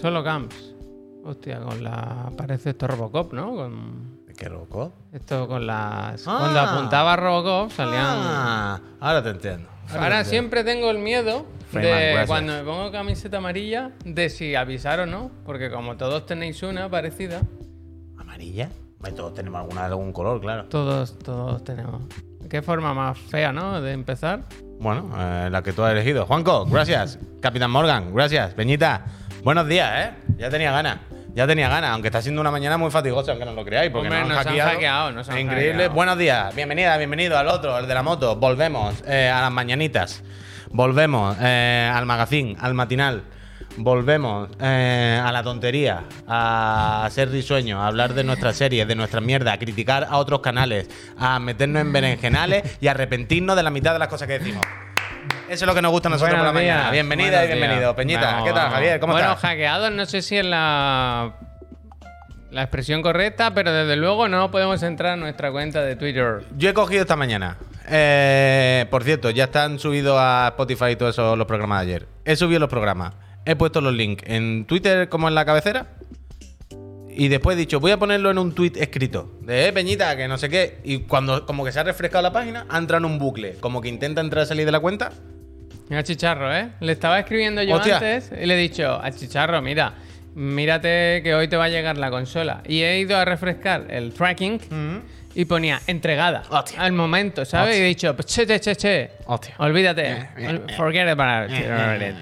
Solo camps. Hostia, con la. Parece esto Robocop, ¿no? Con. ¿Qué loco? Esto con las. Ah. Cuando apuntaba Robocop salían. Ah, ahora te entiendo. Ahora siempre tengo el miedo de cuando me pongo camiseta amarilla de si avisar o no, porque como todos tenéis una parecida, ¿Amarilla? Todos tenemos alguna de algún color, claro. todos, todos tenemos. Qué forma más fea, ¿no? De empezar. Bueno, eh, la que tú has elegido. Juanco, gracias. Capitán Morgan, gracias. Peñita, buenos días, ¿eh? Ya tenía ganas. Ya tenía ganas, aunque está siendo una mañana muy fatigosa, aunque no lo creáis, porque Hombre, nos han nos han hackeado. hackeado, nos han Increíble. hackeado. Buenos días, bienvenida, bienvenido al otro, al de la moto. Volvemos eh, a las mañanitas. Volvemos eh, al magazine, al matinal. Volvemos eh, a la tontería, a ser risueños, a hablar de nuestras series, de nuestra mierda, a criticar a otros canales, a meternos en berenjenales y a arrepentirnos de la mitad de las cosas que decimos. Eso es lo que nos gusta a nosotros por la días, mañana. Bienvenida buenos y bienvenido. días. Peñita, Vamos, ¿qué tal, vamos. Javier? ¿Cómo bueno, estás? hackeados no sé si es la, la expresión correcta, pero desde luego no podemos entrar a nuestra cuenta de Twitter. Yo he cogido esta mañana. Eh, por cierto, ya están subidos a Spotify y todos esos los programas de ayer. He subido los programas. He puesto los links en Twitter como en la cabecera. Y después he dicho, voy a ponerlo en un tweet escrito. De eh, Peñita, que no sé qué. Y cuando como que se ha refrescado la página, ha entrado en un bucle. Como que intenta entrar y salir de la cuenta. Mira, Chicharro, ¿eh? Le estaba escribiendo yo Hostia. antes y le he dicho a Chicharro, mira, mírate que hoy te va a llegar la consola. Y he ido a refrescar el tracking y ponía entregada Hostia. al momento, ¿sabes? Y he dicho, "Pues, che, che, che, che. Olvídate. Ol- Forget about it.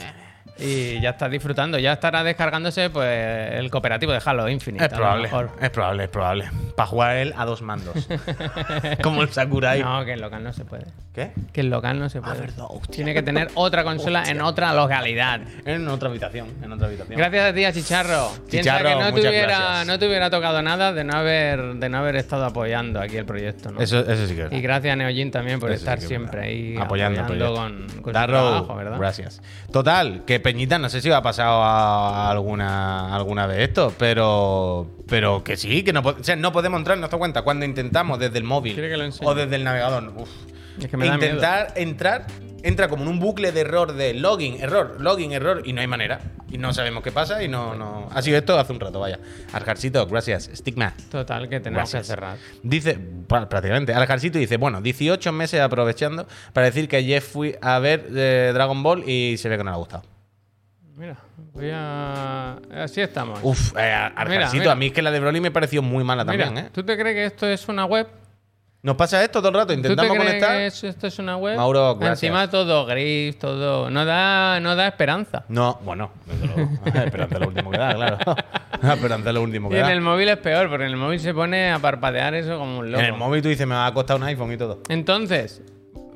Y ya está disfrutando. Ya estará descargándose pues el cooperativo de Halo Infinite. Es probable. Es probable, es probable. Para jugar él a dos mandos. como el Sakurai. No, que en local no se puede. ¿Qué? Que en local no se puede. Ah, verdad, hostia. Tiene que tener otra consola en otra localidad. En otra habitación. En otra habitación. Gracias a ti, a Chicharro. Piensa Chicharro, que no te, hubiera, no te hubiera tocado nada de no haber, de no haber estado apoyando aquí el proyecto. ¿no? Eso, eso sí que es. Y gracias a Neojin también por Eso estar siempre ahí apoyando, con, con su trabajo, ¿verdad? Gracias. Total, que Peñita, no sé si va a pasado a alguna, alguna vez esto, pero pero que sí, que no, o sea, no podemos entrar en nuestra cuenta cuando intentamos desde el móvil o desde el navegador. Uf. Es que me da Intentar entrar, entra como en un bucle de error de login, error, login, error, y no hay manera. Y no sabemos qué pasa y no, no. Ha sido esto hace un rato, vaya. Arjarcito, gracias. Stigma. Total, que tenemos Gracias. que cerrar. Dice, prácticamente, Aljarcito dice, bueno, 18 meses aprovechando para decir que ayer fui a ver eh, Dragon Ball y se ve que no le ha gustado. Mira, voy a. Así estamos. Uf, eh, mira. a mí es que la de Broly me pareció muy mala Mira, también, ¿eh? ¿tú te crees que esto es una web? Nos pasa esto todo el rato, ¿Tú te intentamos crees conectar. que es- esto es una web? Mauro, gracias. Encima todo gris, todo. No da, no da esperanza. No, bueno, desde luego. Esperanza es lo último que da, claro. Esperanza es lo último Y que en da. el móvil es peor, porque en el móvil se pone a parpadear eso como un loco. En el móvil tú dices, me va a costar un iPhone y todo. Entonces,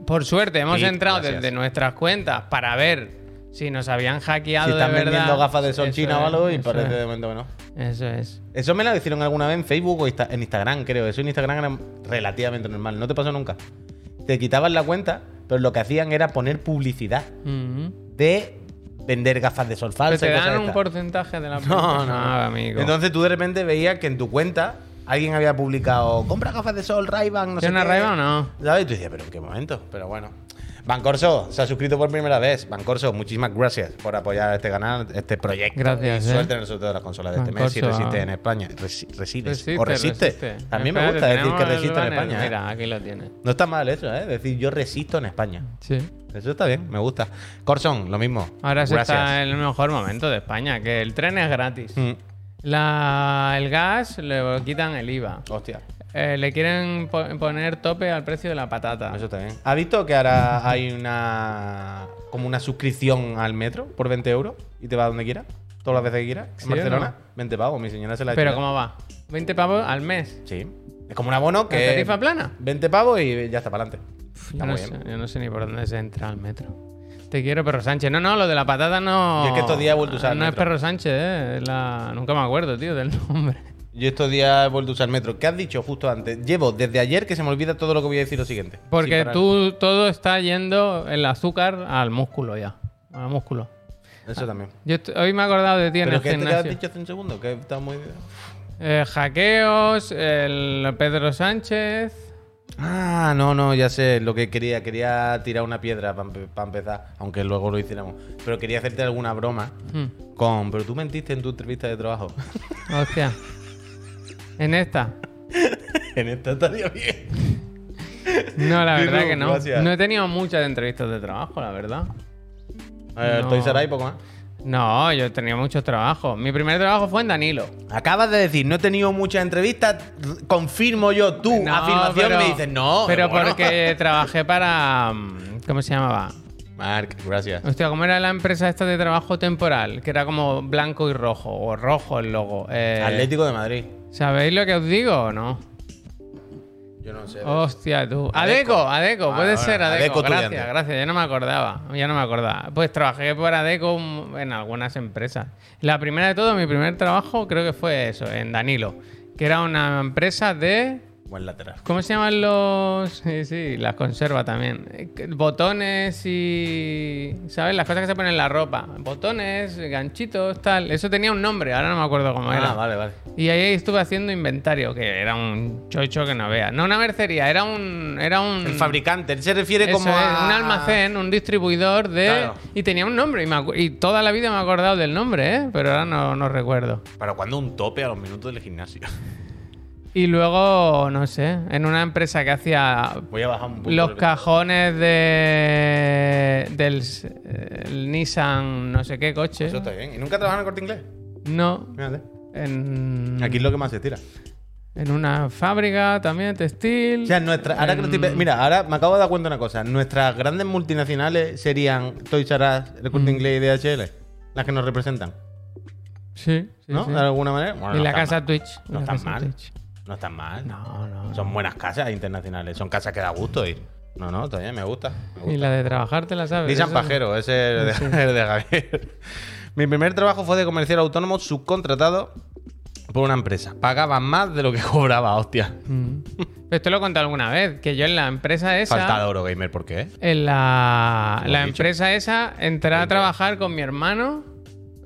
por suerte, hemos Sí, entrado gracias. desde nuestras cuentas para ver si nos habían hackeado Si están de verdad. vendiendo gafas de sol china o es, algo y parece es, de momento que no. Eso es. Eso me lo hicieron alguna vez en Facebook o en Instagram, creo. Eso en Instagram era relativamente normal. ¿No te pasó nunca? Te quitaban la cuenta, pero lo que hacían era poner publicidad Ujú. de vender gafas de sol Pero falsas. te dan un porcentaje de la No, no. Amigo. Entonces tú de repente veías que en tu cuenta alguien había publicado compra gafas de sol, Ray-Ban, no sé ¿Tiene una qué". Ray-Ban o no? ¿Sabes? Y tú decías, pero en qué momento. Pero bueno. Bancorso se ha suscrito por primera vez. Bancorso, muchísimas gracias por apoyar este canal, este proyecto. Gracias, Y eh. suerte en el sorteo de las consolas de este mes si resiste ah. en España. Resi- resides. Resiste, o resiste. resiste. A mí me gusta decir que resiste en. España. ¿eh? Mira, aquí lo tienes. No está mal eso, ¿eh? Decir yo resisto en España. Sí. Eso está bien, me gusta. Corson, lo mismo. Ahora se gracias. está en el mejor momento de España, que el tren es gratis. Mm. La, el gas le quitan el IVA. Hostia, Eh, le quieren po- poner tope al precio de la patata. eso está bien. ¿Ha visto que ahora hay una como una suscripción al metro por 20 euros y te va donde quieras? Todas las veces que quieras. ¿Sí En Barcelona, no? 20 pavos. Mi señora se la ha Pero hecho. ¿cómo va? 20 pavos al mes. Sí. Es como un abono ¿La que. tarifa plana? 20 pavos y ya está para adelante. Yo Está no, muy sé, bien. yo no sé ni por dónde se entra al metro. Te quiero, Perro Sánchez. No, no, lo de la patata no. Yo es que estos días he vuelto a usar No es. Perro Sánchez, eh. la... Nunca me acuerdo, tío, del nombre. Yo estos días he vuelto a usar metro. ¿Qué has dicho justo antes? Llevo desde ayer que se me olvida todo lo que voy a decir lo siguiente. Porque tú todo está yendo el azúcar al músculo ya. Al músculo. Eso también. Yo hoy me he acordado de ti en ¿Pero el qué te has gimnasio. dicho hace un segundo? Que está muy. Eh, hackeos, el Pedro Sánchez. Ah, no, no, ya sé lo que quería. Quería tirar una piedra para empezar, aunque luego lo hiciéramos. Pero quería hacerte alguna broma Hmm. con. Pero tú mentiste en tu entrevista de trabajo. Hostia. En esta. en esta estaría bien. No, la verdad que no. gracias. No he tenido muchas entrevistas de trabajo, la verdad. Eh, No. Toys poco más. No, yo he tenido muchos trabajos. Mi primer trabajo fue en Danilo. Acabas de decir, no he tenido muchas entrevistas. Confirmo yo tu No, afirmación. pero- me dices, no. Pero bueno. porque trabajé para. mm, ¿Cómo se llamaba? Marc, gracias. Hostia, ¿cómo era la empresa esta de trabajo temporal? Que era como blanco y rojo, o rojo el logo. Eh, Atlético de Madrid. ¿Sabéis lo que os digo o no? Yo no sé. Hostia, tú. Adeco. Adeco, Adeco, Ah, puede bueno, ser Adeco. Adeco gracias, gracias. Ya no me acordaba. Ya no me acordaba. Pues trabajé por Adeco en algunas empresas. La primera de todo, mi primer trabajo, creo que fue eso, en Danilo. Que era una empresa de. Buen lateral. ¿Cómo se llaman los.? Sí, sí, las conserva también. Botones y. ¿Sabes? Las cosas que se ponen en la ropa. Botones, ganchitos, tal. Eso tenía un nombre, ahora no me acuerdo cómo era. Ah, vale, vale. Y ahí estuve haciendo inventario, que era un chocho que no vea. No una mercería, era un. Era un El fabricante, él se refiere eso como a... un almacén, un distribuidor de. Claro. Y tenía un nombre. Y, me acu- y toda la vida me he acordado del nombre, ¿eh? Pero ahora no, no recuerdo. Para cuando un tope a los minutos del gimnasio. Y luego, no sé, en una empresa que hacía Voy a bajar un poco. los el- cajones de. del eh, el Nissan, no sé qué coche. Eso está bien. ¿Y nunca trabajan en corte inglés? No. Fíjate. En, Aquí es lo que más se tira. en una fábrica también, textil. O sea, nuestra, ahora que lo estoy pe- Mira, ahora me acabo de dar cuenta de una cosa. Nuestras grandes multinacionales serían Toys R Us, el Mm. corte inglés y DHL. Las que nos representan. Sí, sí, ¿No? sí. De alguna manera. Bueno, y no la casa mal. Twitch. No la casa mal. Twitch. No están mal. No, no. Son buenas casas internacionales. Son casas que da gusto ir. No, no, todavía me gusta. Me gusta. Y la de trabajar te la sabes. Nissan Pajero, ese es el de, el de Javier. Mi primer trabajo fue de comercial autónomo subcontratado por una empresa. Pagaba más de lo que cobraba, hostia. Mm. Esto lo he contado alguna vez, que yo en la empresa esa. Falta de Eurogamer, ¿por qué? En la, la empresa esa entré a trabajar con mi hermano.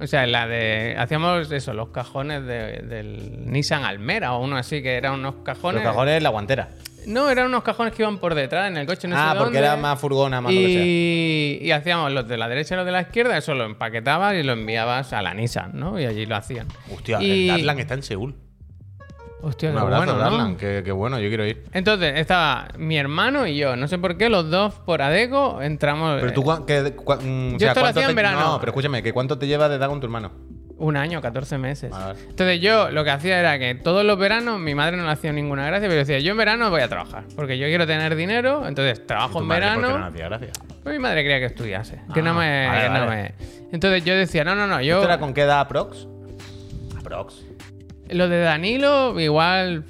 O sea, en la de. Hacíamos eso, los cajones de- del Nissan Almera o uno así, que eran unos cajones. Los cajones la guantera. No, eran unos cajones que iban por detrás en el coche, no sé ah, porque dónde. era más furgona, más lo que sea. y, y hacíamos los de la derecha y los de la izquierda, eso lo empaquetabas y lo enviabas a la Nissan, ¿no? Y allí lo hacían. Hostia, y... el Darlan está en Seúl. Hostia, Un qué abrazo, bueno, ¿no? Darlan. Qué, qué bueno, yo quiero ir. Entonces, estaba mi hermano y yo. No sé por qué, los dos por Adeco entramos. Pero tú, que- cua- mm, o Yo sea, esto lo ¿cuánto hacía en verano. No, pero escúchame, ¿que ¿cuánto te lleva de edad con tu hermano? Un año, 14 meses. Entonces yo lo que hacía era que todos los veranos mi madre no le hacía ninguna gracia, pero yo decía, yo en verano voy a trabajar, porque yo quiero tener dinero, entonces trabajo ¿Tu en por qué verano. no le hacía gracia? Pues mi madre quería que estudiase, que Ah, no me, vale, que no vale. me- Entonces yo decía, no, no, no, yo... ¿Esto era con qué edad aprox? Aprox. Lo de Danilo, igual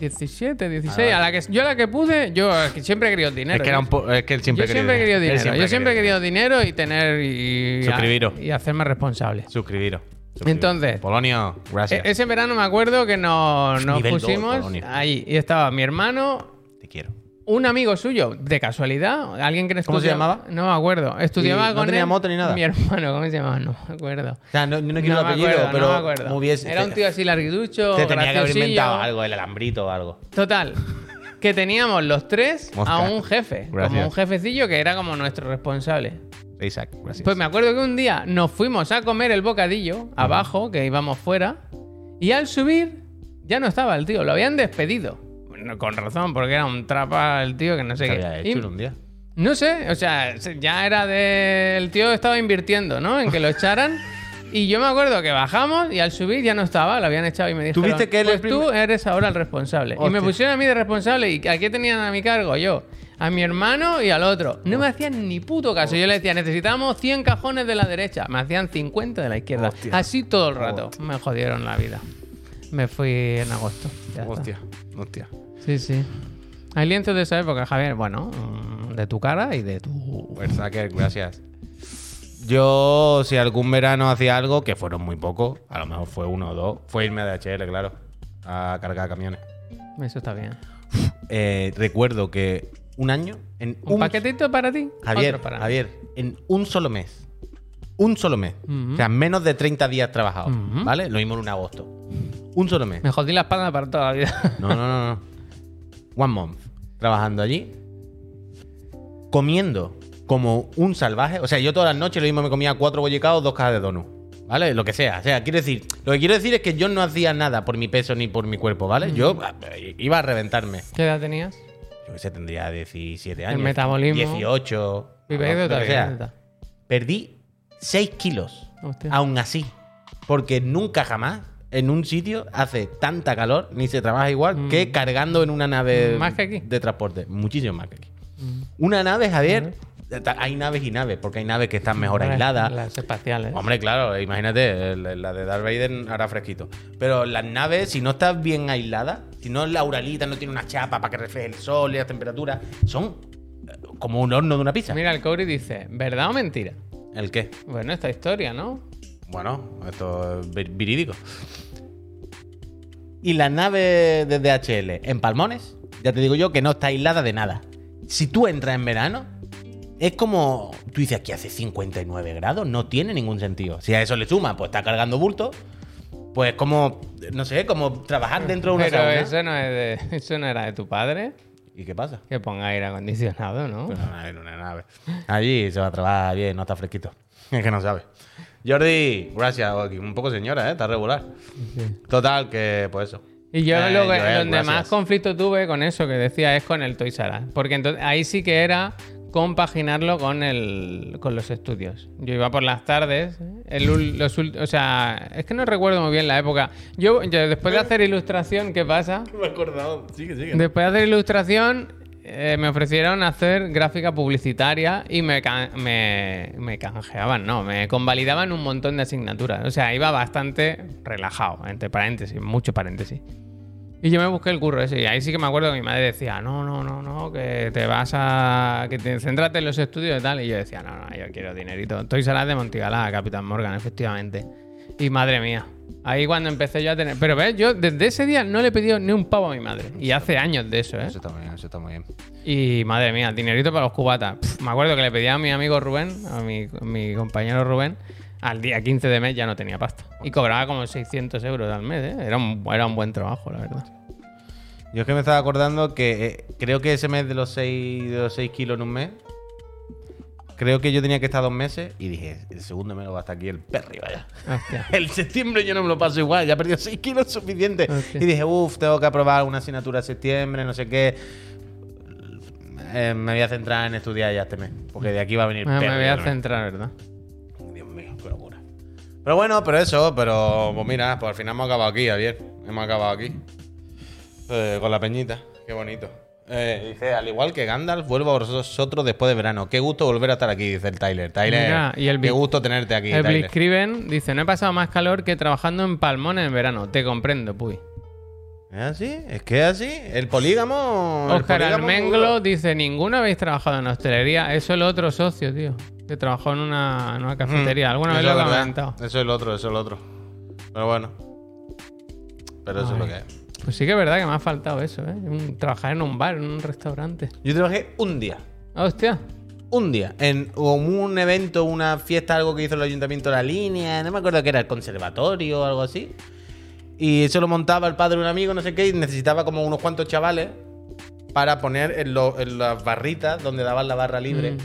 17, 16, Ah, a la que yo a la que pude, yo es que siempre he querido dinero. Es que, era un po- es que él siempre yo siempre he querido Él dinero. yo siempre he quería querido dinero y tener y, Suscribiros. y hacerme responsable. Suscribiros. Entonces, Polonio, gracias. E- ese verano me acuerdo que nos, nos pusimos ahí y estaba mi hermano, Te quiero. Un amigo suyo, de casualidad, alguien que ¿Cómo se llamaba? No me acuerdo. Estudiaba ¿Y no con tenía él, mote ni nada? Mi hermano, ¿cómo se llamaba? No me acuerdo. O sea, no, no quiero no el apellido, acuerdo, pero no me acuerdo. hubiese- Era un tío así larguiducho, Se tenía que haber inventado algo, el alambrito o algo. Total. Que teníamos los tres Mosca. a un jefe, como un jefecillo que era como nuestro responsable. Isaac, gracias. Pues me acuerdo que un día nos fuimos a comer el bocadillo abajo, que íbamos fuera, y al subir ya no estaba el tío, lo habían despedido. Con razón, porque era un trapa el tío que no sé ¿Qué había Y- hecho en un día? no sé, o sea, se- ya era de. El tío estaba invirtiendo, ¿no? En que lo echaran. Y yo me acuerdo que bajamos y al subir ya no estaba, lo habían echado y me dijeron. ¿Tuviste que él pues tú eres ahora el responsable. Y me pusieron a mí de responsable. ¿Y a qué tenían a mi cargo? Yo. A mi hermano y al otro. No me hacían ni puto caso. Yo le decía, necesitamos 100 cajones de la derecha. Me hacían 50 de la izquierda. Hostia. Así todo el rato. Me jodieron la vida. Me fui en agosto. Hostia, hostia. Sí, sí. Hay lienzos de esa época, Javier. Bueno, mm, de tu cara y de tu. Berserker, gracias. Yo, si algún verano hacía algo, que fueron muy pocos, a lo mejor fue uno o dos, fue irme a DHL, claro, a cargar camiones. Eso está bien. Eh, recuerdo que un año, en ¿Un, un, paquetito para ti? Javier, Otro para mí. Javier, en un solo mes, un solo mes, o sea, menos de 30 días trabajados, Ujú. ¿vale? Lo mismo en un agosto. Un solo mes. Me jodí la espalda para toda la vida. No, no, no, no. One month. trabajando allí, comiendo como un salvaje. O sea, yo todas las noches lo mismo me comía cuatro bollicaos, dos cajas de donut. ¿Vale? Lo que sea. O sea, quiero decir, lo que quiero decir es que yo no hacía nada por mi peso ni por mi cuerpo, ¿vale? Yo eh, iba a reventarme. ¿Qué edad tenías? Yo que sé, tendría 17 años. metabolismo. 18. Vivéis de lo que otra sea. vida. Perdí 6 kilos. Hostia. Aún así. Porque nunca jamás en un sitio hace tanta calor ni se trabaja igual que cargando en una nave Mm. Más que aquí. de transporte. Muchísimo más que aquí. Mm. Una nave, Javier. Hay naves y naves, porque hay naves que están mejor aisladas. Las espaciales. Hombre, claro, imagínate, la de Darth Vader hará fresquito. Pero las naves, si no estás bien aislada, si no la uralita no tiene una chapa para que refleje el sol y las temperaturas, son eh, como un horno de una pizza. Mira, el Cobri dice, ¿verdad o mentira? ¿El qué? Bueno, esta historia, ¿no? Bueno, esto es ver- verídico. Y la nave de DHL en Palmones, ya te digo yo que no está aislada de nada. Si tú entras en verano, es como. Tú dices aquí hace 59 grados, no tiene ningún sentido. Si a eso le suma, pues está cargando bulto, pues como. No sé, como trabajar dentro de una Pero sauna. eso no, es de, eso no era de tu padre. ¿Y qué pasa? Que ponga aire acondicionado, ¿no? No, en una nave. Allí se va a trabajar bien, no está fresquito. Es que no sabe. Jordi, gracias. Un poco señora, ¿eh? Está regular. Total, que pues eso. Y yo Eh, lo que, Joel, donde más conflicto tuve con eso que decía es con el Toys R Us. Porque entonces ahí sí que era compaginarlo con el con los estudios. Yo iba por las tardes, el, ul- los o sea, es que no recuerdo muy bien la época. Yo, yo después de hacer ilustración, ¿qué pasa? Me he acordado. Sigue, sigue. Después de hacer ilustración, eh, me ofrecieron hacer gráfica publicitaria y me, can- me, me canjeaban, no, me convalidaban un montón de asignaturas. O sea, iba bastante relajado, entre paréntesis, mucho paréntesis. Y yo me busqué el curro ese y ahí sí que me acuerdo que mi madre decía, no, no, no, no, que te vas a... que te céntrate en los estudios y tal. Y yo decía, no, no, yo quiero dinerito. Estoy Salas de Montigalá, Capitán Morgan, efectivamente. Y madre mía, ahí cuando empecé yo a tener... Pero ves, yo desde ese día no le he pedido ni un pavo a mi madre. Y hace años de eso, ¿eh? Eso está muy bien, eso está muy bien. Y madre mía, dinerito para los cubatas. Me acuerdo que le pedía a mi amigo Rubén, a mi, mi compañero Rubén, al día 15 de mes ya no tenía pasta. Y cobraba como 600 euros al mes, ¿eh? Era un, era un buen trabajo, la verdad. Yo es que me estaba acordando que eh, creo que ese mes de los 6 de los 6 kilos en un mes, creo que yo tenía que estar dos meses y dije, el segundo me lo va hasta aquí el perro y vaya. Hostia. El septiembre yo no me lo paso igual, ya he perdido 6 kilos suficiente. Hostia. Y dije, uff, tengo que aprobar una asignatura en septiembre, no sé qué. Eh, me voy a centrar en estudiar ya este mes, porque de aquí va a venir Ah, me voy a centrar, ¿verdad? Dios mío, qué locura. Pero bueno, pero eso, pero pues mira, pues al final hemos acabado aquí, Javier. Hemos acabado aquí. Eh, con la peñita, qué bonito. Eh, dice, al igual que Gandalf, vuelvo a vosotros después de verano. Qué gusto volver a estar aquí, dice el Tyler. Tyler, Mira, y el qué Big- gusto tenerte aquí, El Tyler. Blitzkriegen dice, no he pasado más calor que trabajando en Palmón en verano. Te comprendo, puy. ¿Es así? ¿Es que es así? El polígamo... el Oscar polígamo Almenglo duro. dice, ninguno habéis trabajado en hostelería. Eso es el otro socio, tío. Que trabajó en una, en una cafetería. Alguna vez lo he comentado. Eso es el otro, eso es el otro. Pero bueno. Pero eso es lo que es. Pues sí que es verdad que me ha faltado eso, ¿eh? Un- trabajar en un bar, en un restaurante. Yo trabajé un día. Ah, Hostia. un día en un evento, una fiesta, algo que hizo el ayuntamiento de la línea, no me acuerdo que era el conservatorio o algo así. Y eso lo montaba el padre de un amigo, no sé qué, y necesitaba como unos cuantos chavales para poner en, lo- en las barritas donde daban la barra libre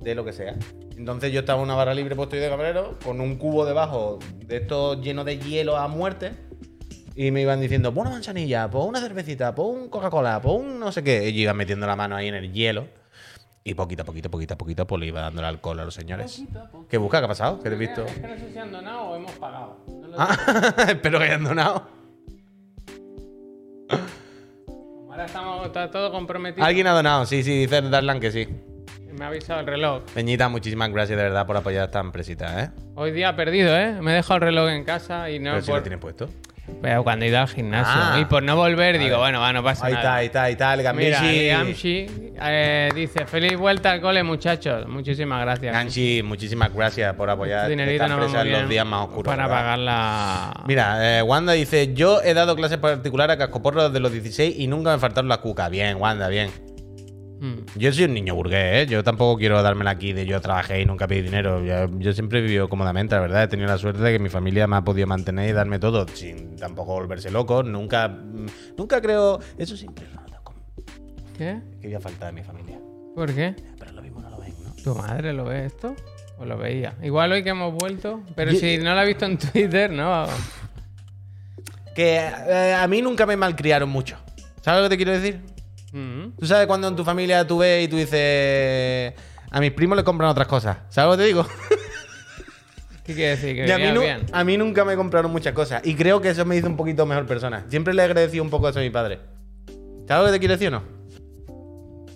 de lo que sea. Entonces yo estaba en una barra libre puesto ahí de camarero con un cubo debajo de esto lleno de hielo a muerte. Y me iban diciendo, pon una manzanilla, pon una cervecita, pon un Coca-Cola, pon un no sé qué. Y yo iba metiendo la mano ahí en el hielo. Y poquito a poquito, poquito a poquito, pues le iba dando el alcohol a los señores. ¿Qué busca? ¿Qué ha pasado? ¿Qué te he visto? Es que no sé si han donado o hemos pagado. No. Ah, espero que hayan donado. Ahora estamos, está todo comprometido. Alguien ha donado, sí, sí, dice Darlan que sí. Me ha avisado el reloj. Peñita, muchísimas gracias de verdad por apoyar a esta empresita, ¿eh? Hoy día perdido, ¿eh? Me he dejado el reloj en casa y no Pero si por- lo tienes puesto. Pero cuando he ido al gimnasio. Ah. y por no volver, digo, bueno, va, no pasa Ahí está, nada. ahí está, ahí está, el Mira. Gamshi eh, dice, feliz vuelta al cole, muchachos. Muchísimas gracias. Ganchi, muchísimas gracias por apoyar Este dinerito muy en los días más oscuros. Para ¿verdad? pagar la... Mira, eh, Wanda dice, yo he dado clases particulares a cascoporros desde los 16 y nunca me faltaron las cucas. Bien, Wanda, bien. Mm. Yo soy un niño burgués, ¿eh? Yo tampoco quiero dármela aquí de yo trabajé y nunca pedí dinero. Yo, yo siempre he vivido cómodamente, la verdad. He tenido la suerte de que mi familia me ha podido mantener y darme todo sin tampoco volverse loco. Nunca, mm, nunca creo... Eso siempre lo hablo con- ¿Qué? Que voy a faltar de mi familia. ¿Por qué? Pero lo mismo no lo ven, ¿no? ¿Tu madre lo ve esto? ¿O lo veía? Igual hoy que hemos vuelto, pero Yo- si no lo ha visto en Twitter, ¿no? Que eh, a mí nunca me malcriaron mucho. ¿Sabes lo que te quiero decir? Mm. Tú sabes cuando en tu familia tú ves y tú dices. A mis primos les compran otras cosas. ¿Sabes lo que te digo? ¿Qué quiere decir? Que a, mí vivía nu- bien. a mí nunca me compraron muchas cosas. Y creo que eso me hizo un poquito mejor persona. Siempre le agradecí un poco eso a mi padre. ¿Sabes lo que te quiero decir o no?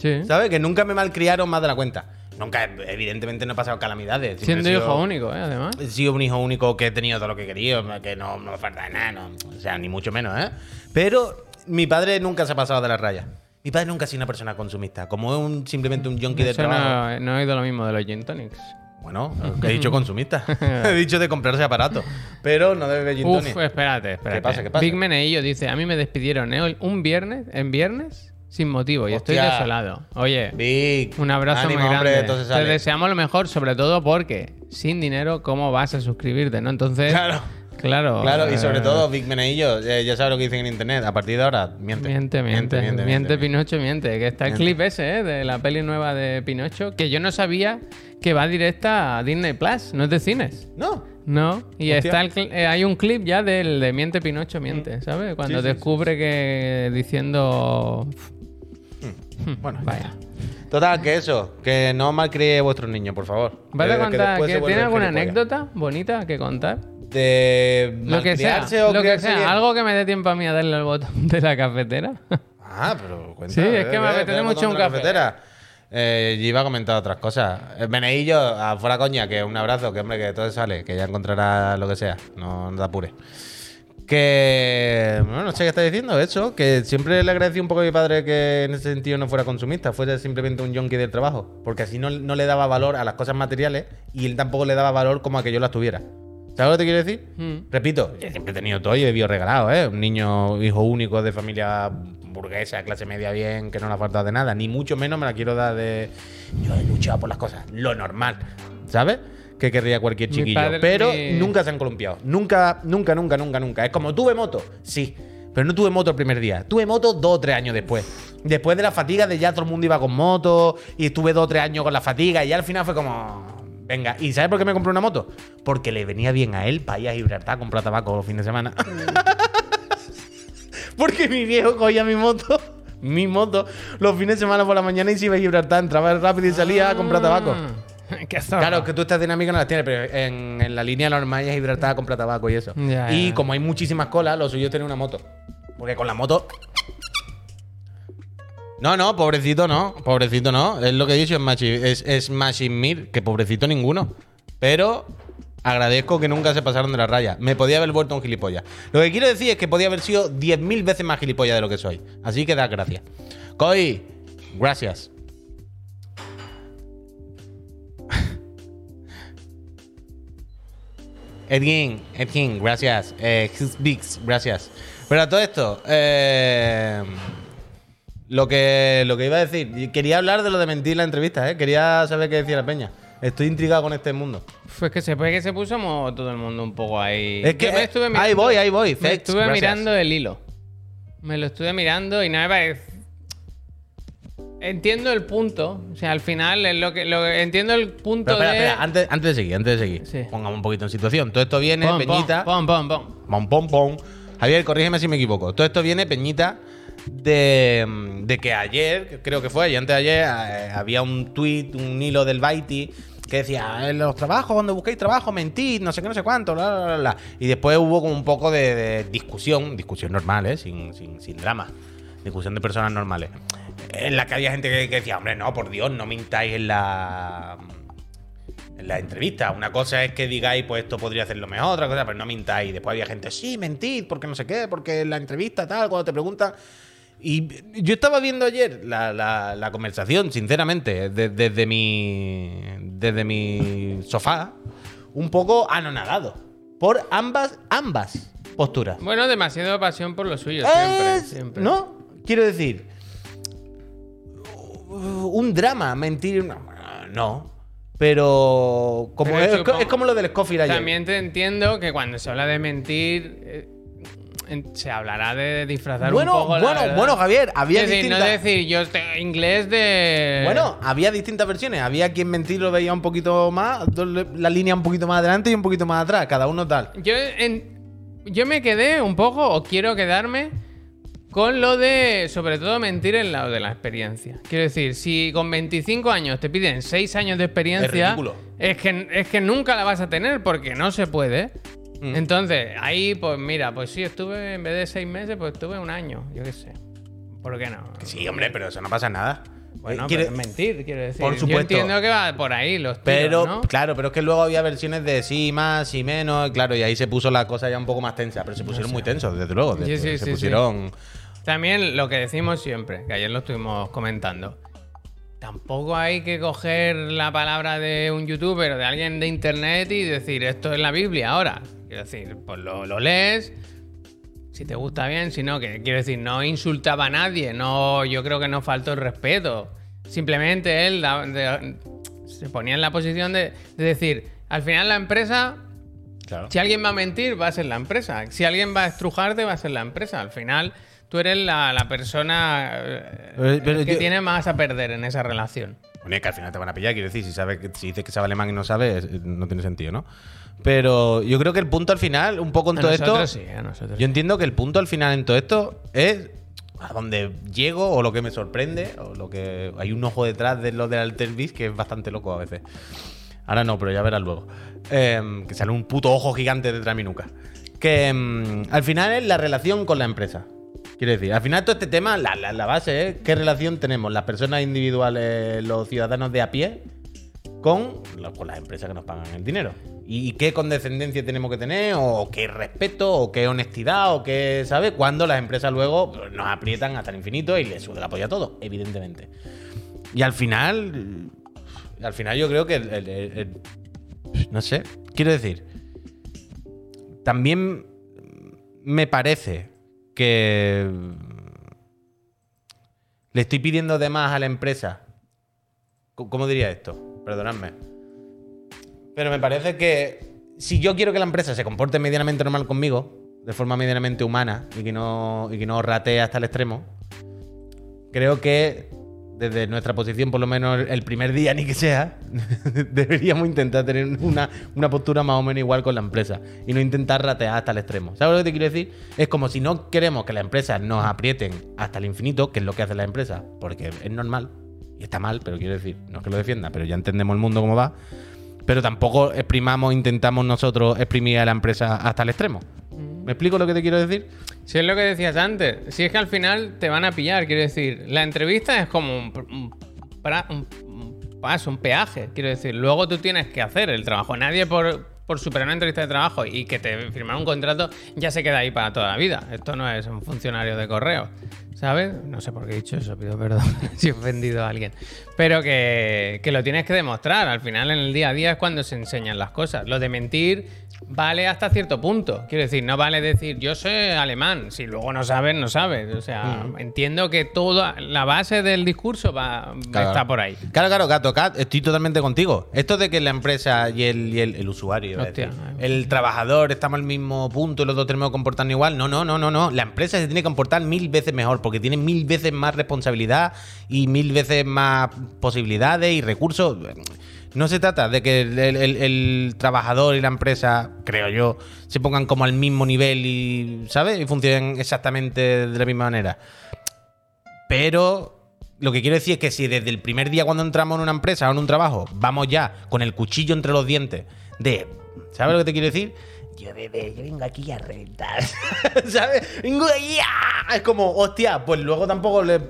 Sí. ¿Sabes? Que nunca me malcriaron más de la cuenta. Nunca, evidentemente, no he pasado calamidades. Siempre Siendo he sido- hijo único, ¿eh? Además. He sido un hijo único que he tenido todo lo que he querido, que no, no me falta nada, no. o sea, ni mucho menos, ¿eh? Pero mi padre nunca se ha pasado de la raya. Mi padre nunca ha sido una persona consumista, como es un, simplemente un junkie de Eso trabajo. no, no he oído lo mismo de los gin tonics. Bueno, he dicho consumista. he dicho de comprarse aparatos. Pero no de gin Uf, tonic. espérate, espérate. pasa, qué pasa? Big Meneillo dice, a mí me despidieron ¿eh? un viernes, en viernes, sin motivo, y estoy desolado. Oye, Big, un abrazo ánimo, muy hombre, grande. entonces Te deseamos lo mejor, sobre todo porque sin dinero, ¿cómo vas a suscribirte, no? Entonces, Claro. Claro. Claro, y sobre eh, todo Big Meneillo, ya sabes lo que dicen en internet. A partir de ahora, miente. Miente, miente, miente, Pinocho, miente. Que está el Miente. clip ese, ¿eh? De la peli nueva de Pinocho, que yo no sabía que va directa a Disney Plus, no es de cines. No. No, y está el eh, hay un clip ya del de Miente Pinocho Miente, ¿sabes? Cuando Mm. Sí, sí, descubre que diciendo... Bueno, Vaya. Total, que eso, que no malcrié a vuestros niños, por favor. ¿Vas a contar? después que se ¿Tiene vuelven alguna anécdota bonita que contar? De Lo que sea, o lo que sea. Algo que me dé tiempo a mí a darle al botón de la cafetera. Ah, pero cuenta. Sí, es eh, que me eh, apetece mucho un café. cafetera. Eh, yo iba a comentar otras cosas. El Meneillo, afuera coña, que un abrazo, que hombre, que todo sale, que ya encontrará lo que sea. No, no te apures. Que. Bueno, no sé qué está diciendo. Eso, que siempre le agradecí un poco a mi padre que en ese sentido no fuera consumista, fuera simplemente un junkie del trabajo. Porque así no, no le daba valor a las cosas materiales y él tampoco le daba valor como a que yo las tuviera. ¿Sabes lo que te quiero decir? Mm. Repito, siempre he tenido todo y he vivido regalado, ¿eh? Un niño hijo único de familia burguesa, clase media bien, que no le ha faltado de nada, ni mucho menos me la quiero dar de. Yo he luchado por las cosas, lo normal, ¿sabes? Que querría cualquier chiquillo. padre- pero mi- nunca se han columpiado. Nunca, nunca, nunca, nunca, nunca. Es como tuve moto, sí. Pero no tuve moto el primer día. Tuve moto dos o tres años después. Después de la fatiga de ya todo el mundo iba con moto y estuve dos o tres años con la fatiga y ya al final fue como. Venga, ¿y sabes por qué me compré una moto? Porque le venía bien a él para ir a Gibraltar a comprar tabaco los fines de semana. Porque mi viejo cogía mi moto, mi moto, los fines de semana por la mañana y se iba a Gibraltar, entraba rápido y salía a comprar tabaco. Ah. Claro, que tú estas dinámicas no las tienes, pero en, en la línea normal es Gibraltar a comprar tabaco y eso. Ya, y como hay muchísimas colas, lo suyo es tener una moto. Porque con la moto. No, no, pobrecito no. Pobrecito no. Es lo que he dicho, es, es, Machine que pobrecito ninguno. Pero agradezco que nunca se pasaron de la raya. Me podía haber vuelto un gilipollas. Lo que quiero decir es que podía haber sido 10.000 veces más gilipollas de lo que soy. Así que da gracias. Koi, gracias. Edwin, Edwin, gracias. Eh, Biggs, gracias. Pero a todo esto, eh, lo, que, lo que iba a decir, quería hablar de lo de mentir en la entrevista, ¿eh? Quería saber qué decía la peña. Estoy intrigado con este mundo. Pues que se puede que se puso todo el mundo un poco ahí. Es que, Yo me eh, estuve ahí mirando- voy, ahí voy. Me estuve gracias. mirando el hilo. Me lo estuve mirando y no me parece. Entiendo el punto. O sea, al final es lo que, lo que- entiendo el punto Pero espera, de. espera, antes, antes de seguir, antes de seguir, Sí. pongamos un poquito en situación. Todo esto viene, Peñita. Pon, pon. pon. Pom, pom, pom. Javier, corrígeme si me equivoco. Todo esto viene, Peñita, de, de que ayer, creo que fue, antes de ayer, eh, había un tweet, un hilo del Baiti que decía, en los trabajos, cuando busquéis trabajo, mentid, no sé qué, no sé cuánto, bla, bla, bla, bla. Y después hubo como un poco de, discusión, discusión normal, ¿eh? Sin, sin, drama. Discusión de personas normales. En la que había gente que, decía, hombre, no, por Dios, no mintáis en la en la entrevista. Una cosa es que digáis, pues esto podría hacerlo mejor, otra cosa, pero no mintáis. Después había gente, sí, mentid, porque no sé qué, porque en la entrevista tal, cuando te preguntan. Y yo estaba viendo ayer la, la- la conversación, sinceramente, de- desde mi. desde mi sofá, un poco anonadado. Por ambas, ambas posturas. Bueno, demasiado pasión por lo suyo, siempre. Es- siempre. ¿No? Quiero decir. Un drama, mentir. No. no. Pero. Como Pero es, como lo del Scofield ayer. También te entiendo que cuando se habla de mentir. Se hablará de disfrazar Bueno, un poco la bueno, verdad. bueno, Javier, había Es decir, no decir yo te- inglés de. Bueno, había distintas versiones. Había quien mentir lo veía un poquito más, la línea un poquito más adelante y un poquito más atrás, cada uno tal. Yo, en- yo me quedé un poco, o quiero quedarme, con lo de, sobre todo, mentir en lado de la experiencia. Quiero decir, si con 25 años te piden 6 años de experiencia, es que, es que nunca la vas a tener porque no se puede. Mm. Entonces, ahí, pues mira, pues sí, estuve, en vez de 6 meses, pues estuve un año, yo qué sé. ¿Por qué no? Sí, hombre, pero eso no pasa nada. Bueno, quiere- pero es mentir, quiero decir. Por Yo supuesto. entiendo que va por ahí los tiros, Pero, ¿no? claro, pero es que luego había versiones de sí, más y menos, claro, y ahí se puso la cosa ya un poco más tensa, pero se pusieron muy tensos, desde luego. Sí, desde- sí, se sí, pusieron. También lo que decimos siempre, que ayer lo estuvimos comentando. Tampoco hay que coger la palabra de un youtuber o de alguien de internet y decir esto es la Biblia ahora. Quiero decir, pues lo, lo lees, si te gusta bien, si no, que quiero decir, no insultaba a nadie, no, yo creo que no faltó el respeto. Simplemente él da- de- se ponía en la posición de, de decir, al final la empresa Claro. si alguien va a mentir, va a ser la empresa. Si alguien va a estrujarte, va a ser la empresa. Al final, tú eres la, la persona eh, Pero- pero que yo- tiene más a perder en esa relación. Bueno, es que al final te van a pillar, quiero decir, si, sabes que, si dices que sabe alemán y no sabes, no tiene sentido, ¿no? Pero yo creo que el punto al final, un poco en A todo esto. sí, a nosotros Yo entiendo que el punto al final en todo esto es a donde llego o lo que me sorprende o lo que hay un ojo detrás de lo del Alter Beast que es bastante loco a veces. Ahora no, pero ya verás luego. Eh, que sale un puto ojo gigante detrás de mi nuca. Que mm, al final es la relación con la empresa. Quiero decir, al final todo este tema, la, la- la base es qué relación tenemos las personas individuales, los ciudadanos de a pie, con las empresas que nos pagan el dinero. Y, qué condescendencia tenemos que tener, o qué respeto, o qué honestidad, o qué, ¿sabes? Cuando las empresas luego pues, nos aprietan hasta el infinito y les sube la polla a todo, evidentemente. Y al final, al final yo creo que no sé, quiero decir, también me parece que le estoy pidiendo de más a la empresa. ¿Cómo diría esto? Perdonadme. Pero me parece que si yo quiero que la empresa se comporte medianamente normal conmigo, de forma medianamente humana y que no, y que no ratee hasta el extremo, creo que desde nuestra posición, por lo menos el primer día ni que sea, deberíamos intentar tener una, una postura más o menos igual con la empresa y no intentar ratear hasta el extremo. ¿Sabes lo que te quiero decir? Es como si no queremos que las empresas nos aprieten hasta el infinito, que es lo que hace la empresa, porque es normal y está mal, pero quiero decir, no es que lo defienda, pero ya entendemos el mundo cómo va. Pero tampoco exprimamos, intentamos nosotros exprimir a la empresa hasta el extremo. ¿Me explico lo que te quiero decir? Si es lo que decías antes, si es que al final te van a pillar, quiero decir, la entrevista es como un, un un- un paso, un peaje, quiero decir, luego tú tienes que hacer el trabajo. Nadie por, por superar una entrevista de trabajo y que te firmar un contrato ya se queda ahí para toda la vida. Esto no es un funcionario de correo, ¿sabes? No sé por qué he dicho eso, pido perdón si he ofendido a alguien. Pero que, que lo tienes que demostrar. Al final, en el día a día es cuando se enseñan las cosas. Lo de mentir vale hasta cierto punto. Quiero decir, no vale decir yo sé alemán. Si luego no sabes, no sabes. O sea, entiendo que toda la base del discurso va, Claro. está por ahí. Claro, claro, Gato Cat, estoy totalmente contigo. Esto de que la empresa y el, y el- el usuario, Hostia, decir, el trabajador estamos al mismo punto y los dos tenemos que comportarnos igual. No, no, no, no, no. La empresa se tiene que comportar mil veces mejor porque tiene mil veces más responsabilidad y mil veces más posibilidades y recursos. No se trata de que el, trabajador y la empresa, creo yo, se pongan como al mismo nivel y, ¿sabes? Y funcionen exactamente de la misma manera. Pero lo que quiero decir es que si desde el primer día cuando entramos en una empresa o en un trabajo vamos ya con el cuchillo entre los dientes de... ¿Sabes lo que te quiero decir? Yo, bebé, yo vengo aquí a reventar. ¿Sabes? Vengo aquí a... Es como, hostia, pues luego tampoco le...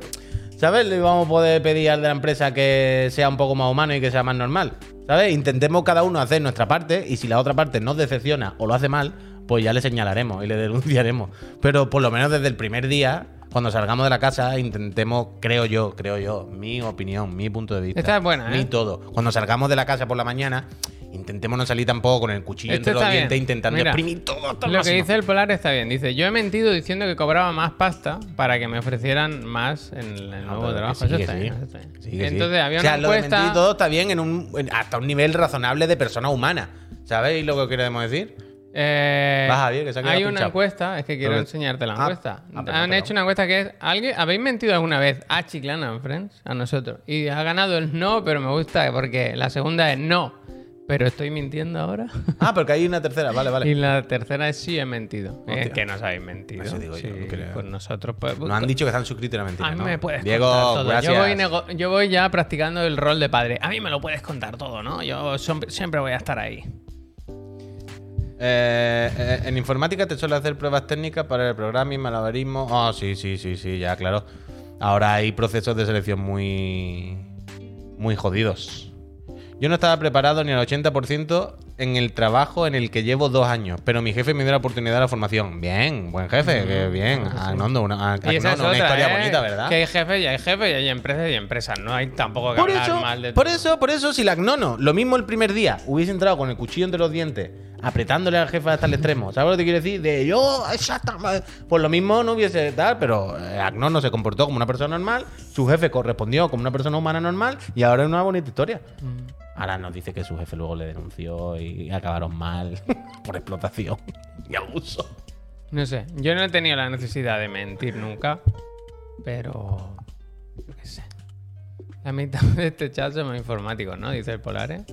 ¿Sabes? Le vamos a poder pedir al de la empresa que sea un poco más humano y que sea más normal. ¿Sabes? Intentemos cada uno hacer nuestra parte y si la otra parte nos decepciona o lo hace mal, pues ya le señalaremos y le denunciaremos. Pero por lo menos desde el primer día, cuando salgamos de la casa, intentemos, creo yo, creo yo, mi opinión, mi punto de vista. Esta es buena, Mi ¿eh? todo. Cuando salgamos de la casa por la mañana, intentemos no salir tampoco con el cuchillo Este entre los bien. dientes intentando Mira, exprimir todo hasta el Lo que dice el Polar está bien. Dice, yo he mentido diciendo que cobraba más pasta para que me ofrecieran más en el No, nuevo trabajo. sí, Eso está sí. bien, eso está bien. Sí, que sí. Entonces había o sea, una lo de encuesta... y todo está bien en un, en- hasta un nivel razonable de persona humana. ¿Sabéis lo que queremos decir? Eh, Va, Javier, que se ha hay una pinchado. encuesta, es que quiero enseñarte la Ah, encuesta. ah, perdón, Han perdón. hecho una encuesta que es, ¿alguien, ¿habéis mentido alguna vez a Chiclana en Friends? A nosotros. Y ha ganado el no, pero me gusta porque la segunda es no, pero estoy mintiendo ahora. Ah, porque hay una tercera, vale, vale. Y la tercera es sí he mentido. Hostia. Es que nos habéis mentido. Eso digo yo, Sí, no creo. Pues nosotros, pues. Nos han dicho que están suscritos y era mentira. A mí ¿no? me puedes Diego, contar todo. gracias. Yo voy, nego- yo voy ya practicando el rol de padre. A mí me lo puedes contar todo, ¿no? Yo siempre voy a estar ahí. Eh, eh, en informática te suele hacer pruebas técnicas para el programming, malabarismo. Oh, sí, sí, sí, sí, ya, claro. Ahora hay procesos de selección muy. muy jodidos. Yo no estaba preparado ni al 80% en el trabajo en el que llevo dos años, pero mi jefe me dio la oportunidad de la formación. Bien, buen jefe, que bien. Agnondo, una, a- Y esa es Agnondo, una otra, historia ¿eh? bonita, ¿verdad? Que hay jefes y hay jefes y hay empresas y empresas. No hay tampoco que Por hablar eso, mal de por todo. eso, por eso, si la Agnono, lo mismo el primer día, hubiese entrado con el cuchillo entre los dientes, apretándole al jefe hasta el extremo. ¿Sabes lo que te quiero decir? De yo, exactamente. Pues lo mismo no hubiese tal, pero eh, Agnono se comportó como una persona normal, su jefe correspondió como una persona humana normal, y ahora es una bonita historia. Mm. Ahora nos dice que su jefe luego le denunció y acabaron mal por explotación y abuso. No sé, yo no he tenido la necesidad de mentir nunca, pero. Yo qué sé. La mitad de este chat somos informáticos, ¿no? Dice el Polare.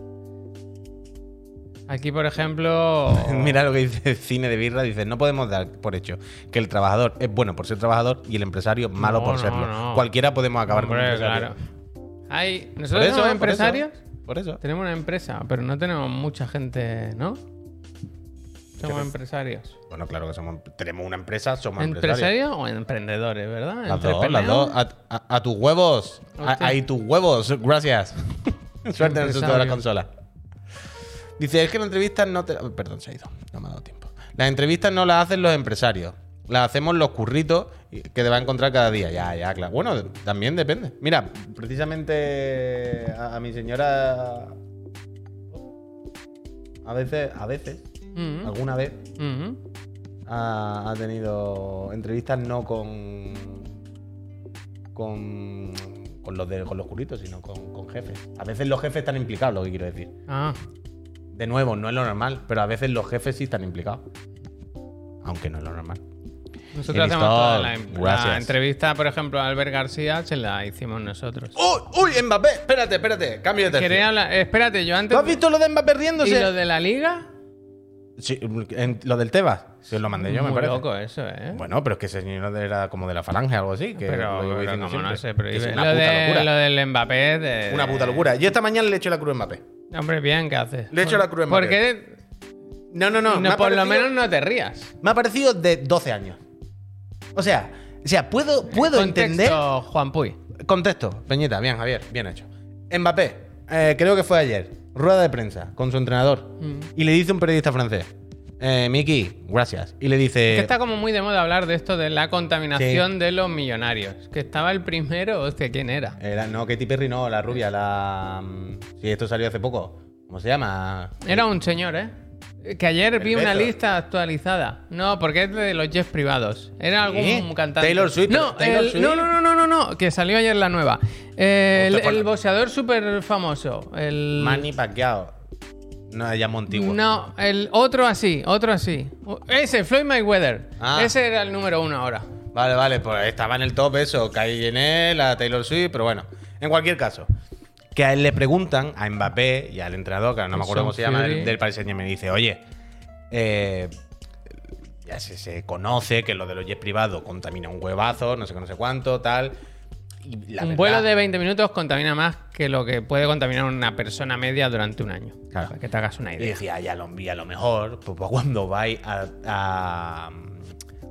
Aquí, por ejemplo. Mira lo que dice Cine de Birra. Dice, no podemos dar por hecho que el trabajador es bueno por ser trabajador y el empresario malo No, por no, serlo. no. Cualquiera podemos acabar con Hombre, empresario. claro. Hay. Nosotros somos eso, empresarios. Por eso. Tenemos una empresa, pero no tenemos mucha gente, ¿no? Somos ¿Qué? empresarios. Bueno, claro que somos, tenemos una empresa, somos empresarios. ¿Empresarios o emprendedores, verdad? Las dos, las Entrepreneur. dos. A, a- a tus huevos. A, Hostia. ahí tus huevos. Gracias. Suerte en el de la consola. Dice, es que las entrevistas no te... Perdón, se ha ido. No me ha dado tiempo. Las entrevistas no las hacen los empresarios. Las hacemos los curritos que te va a encontrar cada día. Ya, ya, claro. Bueno, también depende. Mira, precisamente a, a mi señora... A veces, a veces, Ujú, alguna vez, ujú. ha, ha tenido entrevistas no con con, con los de, con los curritos, sino con, con jefes. A veces los jefes están implicados, lo que quiero decir. Ah, De nuevo, no es lo normal, pero a veces los jefes sí están implicados. Aunque no es lo normal. nosotros hacemos toda la, entrevista, por ejemplo, a Albert García, se la hicimos nosotros. ¡Uy! ¡Uy! Mbappé! Espérate, espérate. Cambio de tercio. Quería hablar- espérate, yo antes. ¿Tú has visto lo de Mbappé ¿Y riéndose? lo de la liga? Sí, en- lo del Tebas. Se lo mandé yo, me Muy parece. loco eso, ¿eh? Bueno, pero es que ese señor era como de la falange, algo así. Que pero, lo pero como no pero Que es lo, una puta de- locura. lo del Mbappé. de- Una puta locura. Yo esta mañana le eché la cruz a Mbappé. Hombre, bien, ¿qué haces? Le echo la cruz ¿Por Mbappé. qué? No, no, no. Me por lo menos no te rías. Me ha parecido de 12 años. O sea, o sea puedo, puedo Contexto, entender. Juan Puy. Contexto, Peñita, bien, Javier, bien hecho. Mbappé, eh, creo que fue ayer, rueda de prensa con su entrenador. Mm. Y le dice un periodista francés, eh, Miki, gracias. Y le dice. que está como muy de moda hablar de esto de la contaminación de los millonarios. Que estaba el primero, hostia, ¿quién era? Era, no, Katy Perry, no, la rubia, la. mm, Sí, esto salió hace poco. ¿Cómo se llama? Era un señor, ¿eh? Que ayer vi una lista actualizada. No, porque es de los jets privados. Era algún cantante. Taylor Swift, No, Taylor el- Swift. no, no, no, no, no, que salió ayer la nueva. Eh, el, el ¿cuál? boxeador súper famoso. El... Manny Pacquiao. No, ella Montiguo. No, el otro así, otro así. Ese, Floyd Mayweather. Ah. Ese era el número uno ahora. Vale, vale, pues estaba en el top eso, Kylie Jenner, la Taylor Swift, pero bueno, en cualquier caso, que a él le preguntan, a Mbappé y al entrenador, que ahora no me acuerdo cómo se llama, del, del Paris Saint-Germain, dice, oye, eh, ya se, se conoce que lo de los jets privados contamina un huevazo, no sé qué, no sé cuánto, tal. Y la un verdad- vuelo de 20 minutos contamina más que lo que puede contaminar una persona media durante un año. Claro. Para que te hagas una Y idea. decía, ya lo, y a lo mejor, pues, pues cuando vais a, a,